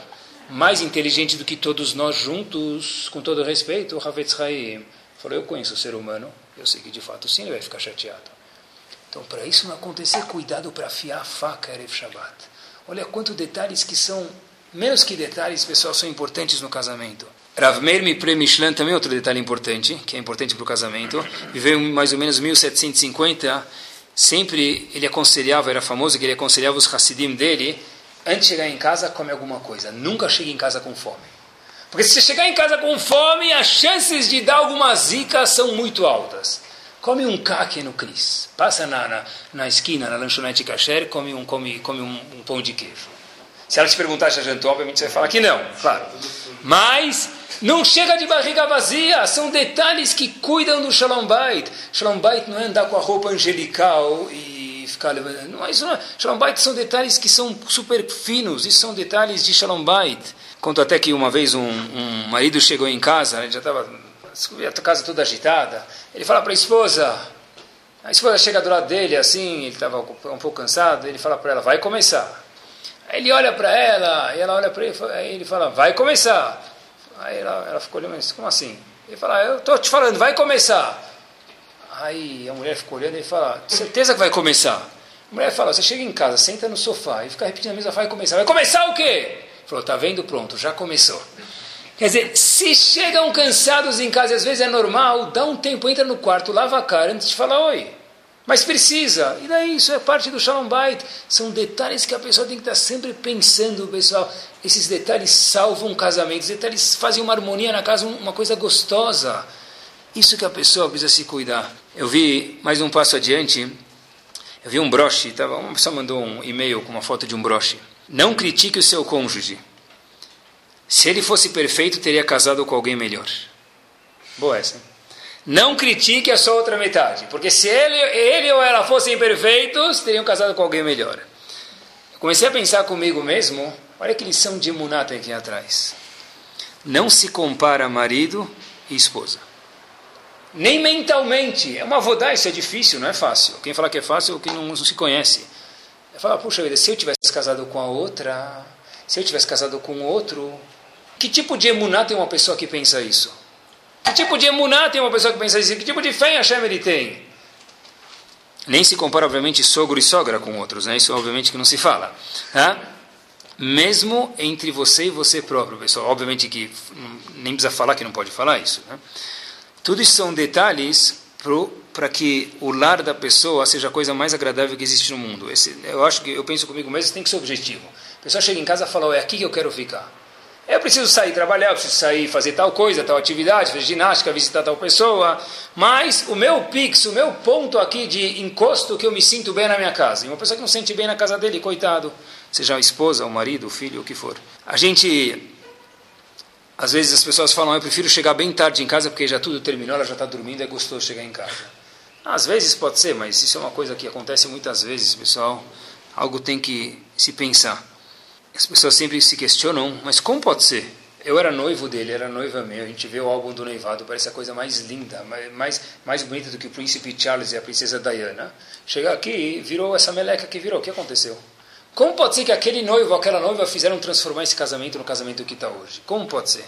Mais inteligente do que todos nós juntos, com todo respeito, o Havetz Haim falou: Eu conheço o ser humano, eu sei que de fato sim ele vai ficar chateado. Então, para isso não acontecer, cuidado para afiar a faca Erev Shabbat. Olha quantos detalhes que são, menos que detalhes, pessoal, são importantes no casamento. Rav Meir Mipre Mishlan, também outro detalhe importante, que é importante para o casamento, viveu mais ou menos 1750, sempre ele aconselhava, era famoso que ele aconselhava os Hassidim dele, antes de chegar em casa, come alguma coisa. Nunca chegue em casa com fome. Porque se você chegar em casa com fome, as chances de dar alguma zica são muito altas. Come um caque no Cris. Passa na, na, na, esquina, na lanchonete kasher, come um, come, come um, um pão de queijo. Se ela te perguntar se já jantou, obviamente você vai falar que não, claro. Mas não chega de barriga vazia, são detalhes que cuidam do Shalom Bait. Shalom Bait não é andar com a roupa angelical e ficar levando. Não, é, Shalom Bait são detalhes que são super finos, isso são detalhes de Shalom Bait. Conto até que uma vez um, um marido chegou em casa, né, já estava a casa toda agitada. Ele fala para a esposa, a esposa chega do lado dele assim, ele estava um pouco cansado, ele fala para ela, vai começar. Aí ele olha para ela, e ela olha para ele, aí ele fala, vai começar. Aí ela, ela ficou olhando, como assim? Ele fala, eu estou te falando, vai começar. Aí a mulher ficou olhando e fala, certeza que vai começar. A mulher fala, você chega em casa, senta no sofá e fica repetindo a mesma vai começar. Vai começar o quê? Falou, tá vendo? Pronto, já começou. Quer dizer, se chegam cansados em casa, às vezes é normal, dá um tempo, entra no quarto, lava a cara antes de falar oi. Mas precisa. E daí, isso é parte do Shalom Bait. São detalhes que a pessoa tem que estar sempre pensando, pessoal. Esses detalhes salvam casamentos, detalhes fazem uma harmonia na casa, uma coisa gostosa. Isso que a pessoa precisa se cuidar. Eu vi mais um passo adiante, eu vi um broche, tava, uma pessoa mandou um e-mail com uma foto de um broche. Não critique o seu cônjuge. Se ele fosse perfeito, teria casado com alguém melhor. Boa essa. Não critique a sua outra metade, porque se ele, ele ou ela fossem perfeitos, teriam casado com alguém melhor. Eu comecei a pensar comigo mesmo, olha que lição de Muná tem aqui atrás. Não se compara marido e esposa. Nem mentalmente. É uma vodá, isso é difícil, não é fácil. Quem fala que é fácil é quem não, não se conhece. Fala, puxa vida, se eu tivesse casado com a outra, se eu tivesse casado com outro, que tipo de emuná tem uma pessoa que pensa isso? Que tipo de emuná tem uma pessoa que pensa isso? Que tipo de fé em Hashem ele tem? Nem se compara, obviamente, sogro e sogra com outros, né? Isso, obviamente, que não se fala. Tá? Mesmo entre você e você próprio, pessoal. Obviamente que nem precisa falar que não pode falar isso. Né? Tudo isso são detalhes para que o lar da pessoa seja a coisa mais agradável que existe no mundo. Esse, eu acho que eu penso comigo mesmo, tem que ser objetivo. A pessoa chega em casa e fala: é aqui que eu quero ficar. Eu preciso sair trabalhar, eu preciso sair fazer tal coisa, tal atividade, fazer ginástica, visitar tal pessoa. Mas o meu pix, o meu ponto aqui de encosto que eu me sinto bem na minha casa. E uma pessoa que não sente bem na casa dele, coitado, seja a esposa, o marido, o filho, o que for. A gente às vezes as pessoas falam, eu prefiro chegar bem tarde em casa porque já tudo terminou, ela já está dormindo, é gostoso chegar em casa. Às vezes pode ser, mas isso é uma coisa que acontece muitas vezes, pessoal. Algo tem que se pensar. As pessoas sempre se questionam, mas como pode ser? Eu era noivo dele, era noiva meu. A gente vê o álbum do noivado, parece a coisa mais linda, mais, mais bonita do que o príncipe Charles e a princesa Diana. Chegar aqui e virou essa meleca que virou. O que aconteceu? Como pode ser que aquele noivo, aquela noiva fizeram transformar esse casamento no casamento que está hoje? Como pode ser?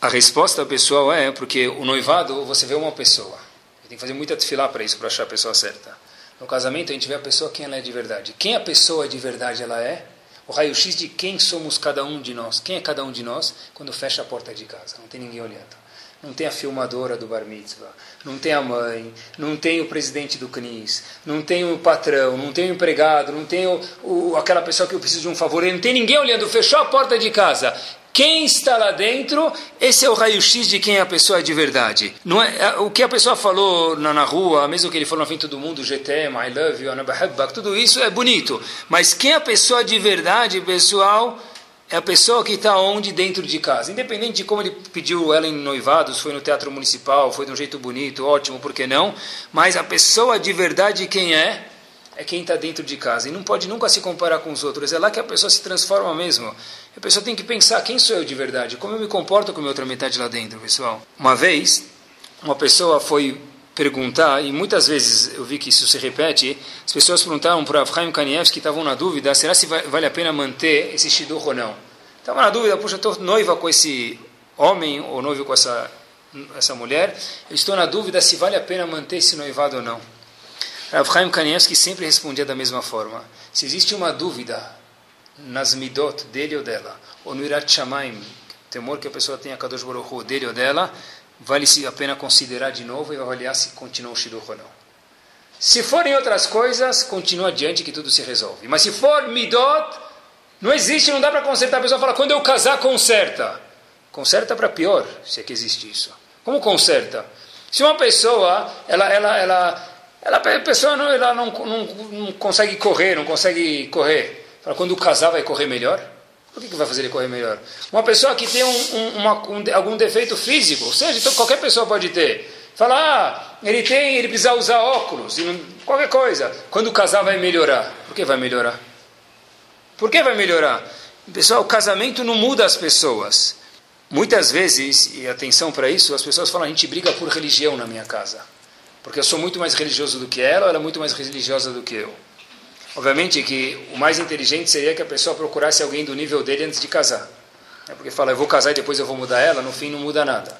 A resposta pessoal é porque o noivado você vê uma pessoa. Tem que fazer muita desfilar para isso, para achar a pessoa certa. No casamento a gente vê a pessoa quem ela é de verdade. Quem a pessoa de verdade ela é? O raio-x de quem somos cada um de nós. Quem é cada um de nós quando fecha a porta de casa? Não tem ninguém olhando não tem a filmadora do bar mitzvah, não tem a mãe, não tem o presidente do CNIS, não tem o patrão, não tem o empregado, não tem o, o, aquela pessoa que eu preciso de um favor, não tem ninguém olhando, fechou a porta de casa. Quem está lá dentro, esse é o raio-x de quem é a pessoa de verdade. Não é, é, o que a pessoa falou na, na rua, mesmo que ele falou na frente todo mundo, GTM, I love you, tudo isso é bonito. Mas quem é a pessoa de verdade, pessoal, é a pessoa que está onde? Dentro de casa. Independente de como ele pediu ela em noivados, foi no teatro municipal, foi de um jeito bonito, ótimo, por que não? Mas a pessoa de verdade quem é? É quem está dentro de casa. E não pode nunca se comparar com os outros. É lá que a pessoa se transforma mesmo. A pessoa tem que pensar, quem sou eu de verdade? Como eu me comporto com a minha outra metade lá dentro, pessoal? Uma vez, uma pessoa foi perguntar, e muitas vezes eu vi que isso se repete, as pessoas perguntaram para Avchaim Kanievski, que estavam na dúvida, será se vale a pena manter esse shidduch ou não? Estavam na dúvida, puxa, estou noiva com esse homem, ou noivo com essa, essa mulher, eu estou na dúvida se vale a pena manter esse noivado ou não. Avchaim Kanievski sempre respondia da mesma forma, se existe uma dúvida nas midot dele ou dela, ou no irat shamaim, temor que a pessoa tenha Kadosh Baruch dele ou dela, vale a pena considerar de novo e avaliar se continua o Shidduch ou não. Se forem outras coisas, continua adiante que tudo se resolve. Mas se for Midot, não existe, não dá para consertar. A pessoa fala, quando eu casar, conserta. Conserta para pior, se é que existe isso. Como conserta? Se uma pessoa, ela, ela, ela, ela a pessoa não, ela não, não, não consegue correr, não consegue correr. Fala, quando casar vai correr melhor? Por que, que vai fazer ele correr melhor? Uma pessoa que tem um, um, uma, um, algum defeito físico, ou seja, então qualquer pessoa pode ter. Fala, ah, ele tem, ele precisa usar óculos, não, qualquer coisa. Quando casar vai melhorar. Por que vai melhorar? Por que vai melhorar? Pessoal, o casamento não muda as pessoas. Muitas vezes, e atenção para isso, as pessoas falam, a gente briga por religião na minha casa. Porque eu sou muito mais religioso do que ela, ela é muito mais religiosa do que eu. Obviamente que o mais inteligente seria que a pessoa procurasse alguém do nível dele antes de casar. É porque fala, eu vou casar e depois eu vou mudar ela, no fim não muda nada.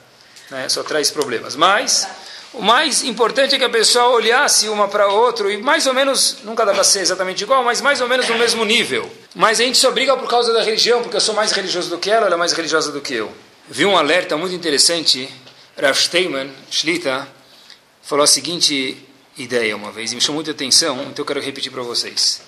Né? Só traz problemas. Mas o mais importante é que a pessoa olhasse uma para outra e mais ou menos, nunca dá para ser exatamente igual, mas mais ou menos no mesmo nível. Mas a gente só briga por causa da religião, porque eu sou mais religioso do que ela, ela é mais religiosa do que eu. Vi um alerta muito interessante, Rav Steinman, falou a seguinte ideia uma vez e me chamou muita atenção, então eu quero repetir para vocês.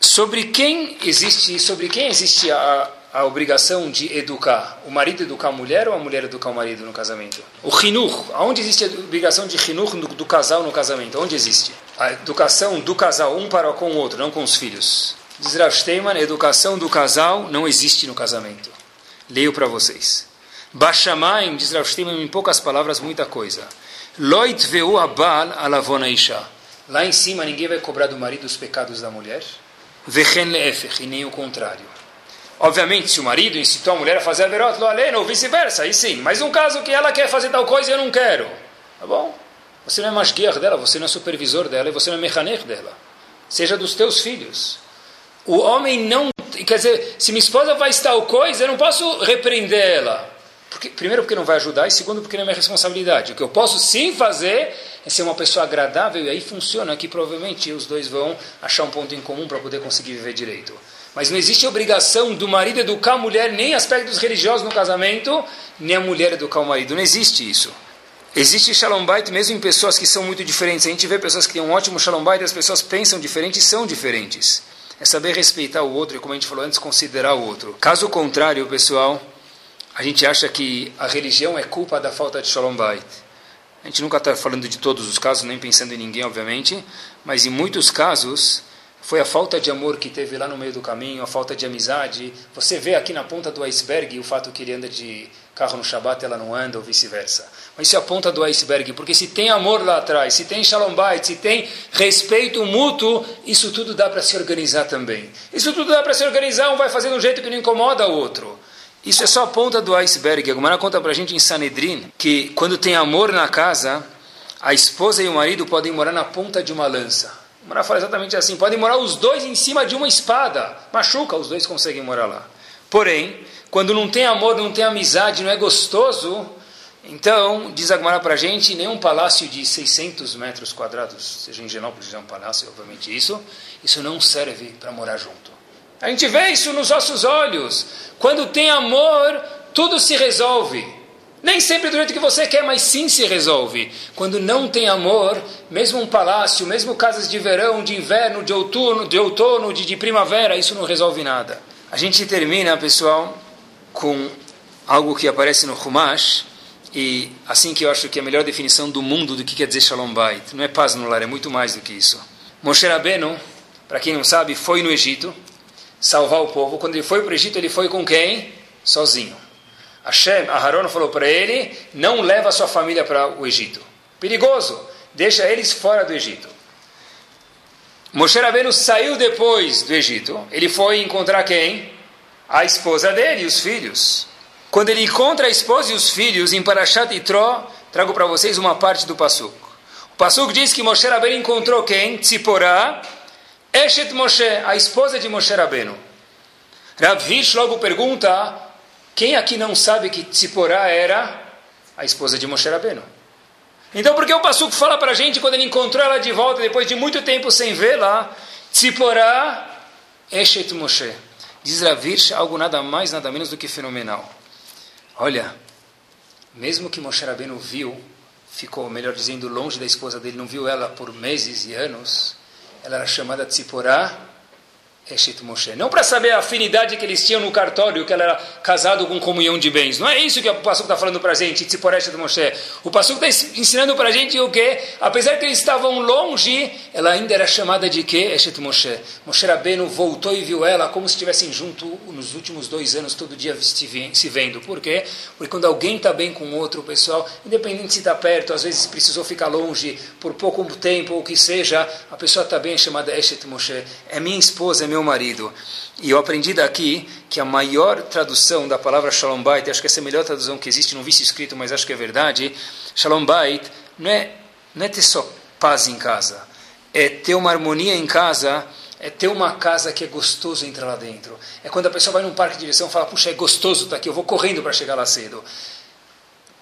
Sobre quem existe, sobre quem existe a, a obrigação de educar? O marido educar a mulher ou a mulher educar o marido no casamento? O chinuch, aonde existe a obrigação de chinuch do, do casal no casamento? Onde existe? A educação do casal um para com o outro, não com os filhos. Diz Rav Steinman, a educação do casal não existe no casamento. Leio para vocês. Bashamaim, diz Rav Shlomo, em poucas palavras, muita coisa. Loit veu abal alavona isha. Lá em cima ninguém vai cobrar do marido os pecados da mulher. Vechen leefech, e nem o contrário. Obviamente, se o marido incitou a mulher a fazer averot lo aleno, ou vice-versa, aí sim. Mas um caso que ela quer fazer tal coisa e eu não quero. Tá bom? Você não é mashgiach dela, você não é supervisor dela e você não é mechanech dela. Seja dos teus filhos. O homem não. Quer dizer, se minha esposa faz tal coisa, eu não posso repreender ela. Porque, primeiro, porque não vai ajudar, e segundo, porque não é minha responsabilidade. O que eu posso sim fazer é ser uma pessoa agradável, e aí funciona que provavelmente os dois vão achar um ponto em comum para poder conseguir viver direito. Mas não existe obrigação do marido educar a mulher, nem aspectos religiosos no casamento, nem a mulher educar o marido. Não existe isso. Existe shalom bait mesmo em pessoas que são muito diferentes. A gente vê pessoas que têm um ótimo shalom bait as pessoas pensam diferente e são diferentes. É saber respeitar o outro e, como a gente falou antes, considerar o outro. Caso contrário, pessoal, a gente acha que a religião é culpa da falta de shalom bait. A gente nunca está falando de todos os casos, nem pensando em ninguém, obviamente, mas em muitos casos foi a falta de amor que teve lá no meio do caminho, a falta de amizade. Você vê aqui na ponta do iceberg o fato que ele anda de carro no Shabat, ela não anda, ou vice-versa. Mas isso é a ponta do iceberg, porque se tem amor lá atrás, se tem shalom bait, se tem respeito mútuo, isso tudo dá para se organizar também. Isso tudo dá para se organizar, um vai fazer de um jeito que não incomoda o outro. Isso é só a ponta do iceberg. A Gomara conta para a gente em Sanedrin que quando tem amor na casa, a esposa e o marido podem morar na ponta de uma lança. O Mará fala exatamente assim: podem morar os dois em cima de uma espada. Machuca, os dois conseguem morar lá. Porém, quando não tem amor, não tem amizade, não é gostoso, então, diz Agmará para a gente, nenhum palácio de 600 metros quadrados, seja em Genópolis é um palácio, obviamente isso, isso não serve para morar junto. A gente vê isso nos nossos olhos. Quando tem amor, tudo se resolve. Nem sempre do jeito que você quer, mas sim se resolve. Quando não tem amor, mesmo um palácio, mesmo casas de verão, de inverno, de outono, de outono, de, de primavera, isso não resolve nada. A gente termina, pessoal, com algo que aparece no Humash, e assim que eu acho que é a melhor definição do mundo do que quer dizer Shalom Bait. Não é paz no lar, é muito mais do que isso. Moshe Rabbeinu, para quem não sabe, foi no Egito salvar o povo. Quando ele foi para o Egito, ele foi com quem? Sozinho. Hashem, Aharon falou para ele, não leva sua família para o Egito. Perigoso, deixa eles fora do Egito. Moshe Rabbeinu saiu depois do Egito, ele foi encontrar quem? A esposa dele e os filhos. Quando ele encontra a esposa e os filhos em Parashat Itró, trago para vocês uma parte do Pasuk. O Pasuk diz que Moshe Rabbeinu encontrou quem? Tziporá, Eshet Moshe, a esposa de Moshe Rabbeinu. Rav logo pergunta quem aqui não sabe que Tzipporá era a esposa de Moshe Rabbeinu? Então, por que o Passuco fala para a gente, quando ele encontrou ela de volta, depois de muito tempo sem vê-la, Tzipporá Eshet Moshe. Diz Ravirsh algo nada mais, nada menos do que fenomenal. Olha, mesmo que Moshe Rabbeinu viu, ficou, melhor dizendo, longe da esposa dele, não viu ela por meses e anos, ela era chamada Tzipporá Eshet Moshe. Não para saber a afinidade que eles tinham no cartório, que ela era casado com comunhão de bens. Não é isso que o Passuco está falando para a gente, Tzipor Moshe. O Passuco está ensinando para a gente o que? Apesar que eles estavam longe, ela ainda era chamada de quê? Eshet Moshe. Moshe Rabbeinu voltou e viu ela como se estivessem junto nos últimos dois anos, todo dia se vendo. Por quê? Porque quando alguém está bem com outro, pessoal, independente se está perto, às vezes precisou ficar longe por pouco tempo ou que seja, a pessoa está bem, é chamada Eshet Moshe. É minha esposa, é meu marido. E eu aprendi daqui que a maior tradução da palavra Shalom Bait, acho que essa é a melhor tradução que existe, não vi isso escrito, mas acho que é verdade. Shalom Bait não é, não é ter só paz em casa, é ter uma harmonia em casa, é ter uma casa que é gostoso entrar lá dentro. É quando a pessoa vai num parque de diversão e fala, puxa, é gostoso estar aqui, eu vou correndo para chegar lá cedo.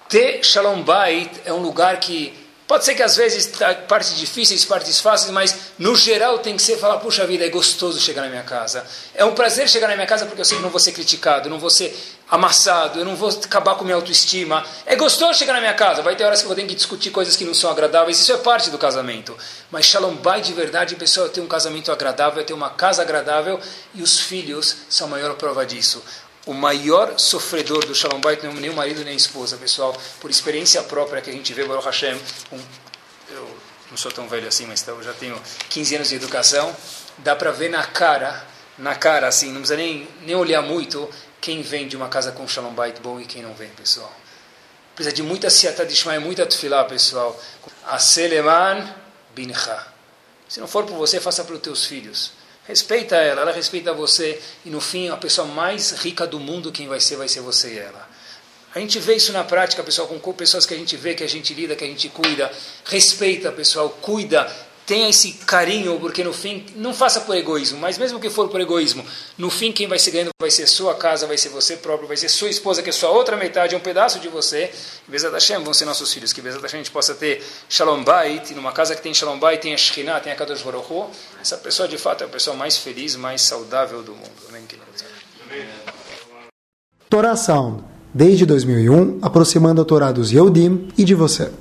Ter Shalom Bait é um lugar que Pode ser que às vezes partes difíceis, partes fáceis, mas no geral tem que ser falar, puxa vida, é gostoso chegar na minha casa. É um prazer chegar na minha casa porque eu sei que não vou ser criticado, não vou ser amassado, eu não vou acabar com minha autoestima. É gostoso chegar na minha casa. Vai ter horas que eu vou ter que discutir coisas que não são agradáveis. Isso é parte do casamento. Mas Shalom Bai de verdade, pessoal, é ter um casamento agradável, é ter uma casa agradável e os filhos são a maior prova disso o maior sofredor do Shalom Bait não é nem o marido nem a esposa, pessoal. Por experiência própria que a gente vê, Baruch Hashem, um, eu não sou tão velho assim, mas eu já tenho 15 anos de educação, dá para ver na cara, na cara assim, não precisa nem, nem olhar muito, quem vem de uma casa com Shalom Bait bom e quem não vem, pessoal. Precisa de muita siata de e muita tefilá, pessoal. A Seleman bincha. Se não for por você, faça para os teus filhos. Respeita ela, ela respeita você. E no fim, a pessoa mais rica do mundo, quem vai ser, vai ser você e ela. A gente vê isso na prática, pessoal, com pessoas que a gente vê, que a gente lida, que a gente cuida. Respeita, pessoal, cuida tenha esse carinho, porque no fim, não faça por egoísmo, mas mesmo que for por egoísmo, no fim quem vai ser ganhando vai ser sua casa, vai ser você próprio, vai ser sua esposa, que é sua outra metade, é um pedaço de você. Bezat Hashem vão ser nossos filhos, que Bezat Hashem a gente possa ter Shalom Bait, numa casa que tem Shalom Bait, tem a Shekhinah, tem a Kadosh Baruch. Essa pessoa de fato é a pessoa mais feliz, mais saudável do mundo. Amém. Sound, desde 2001, aproximando a Torá dos Yehudim e de você.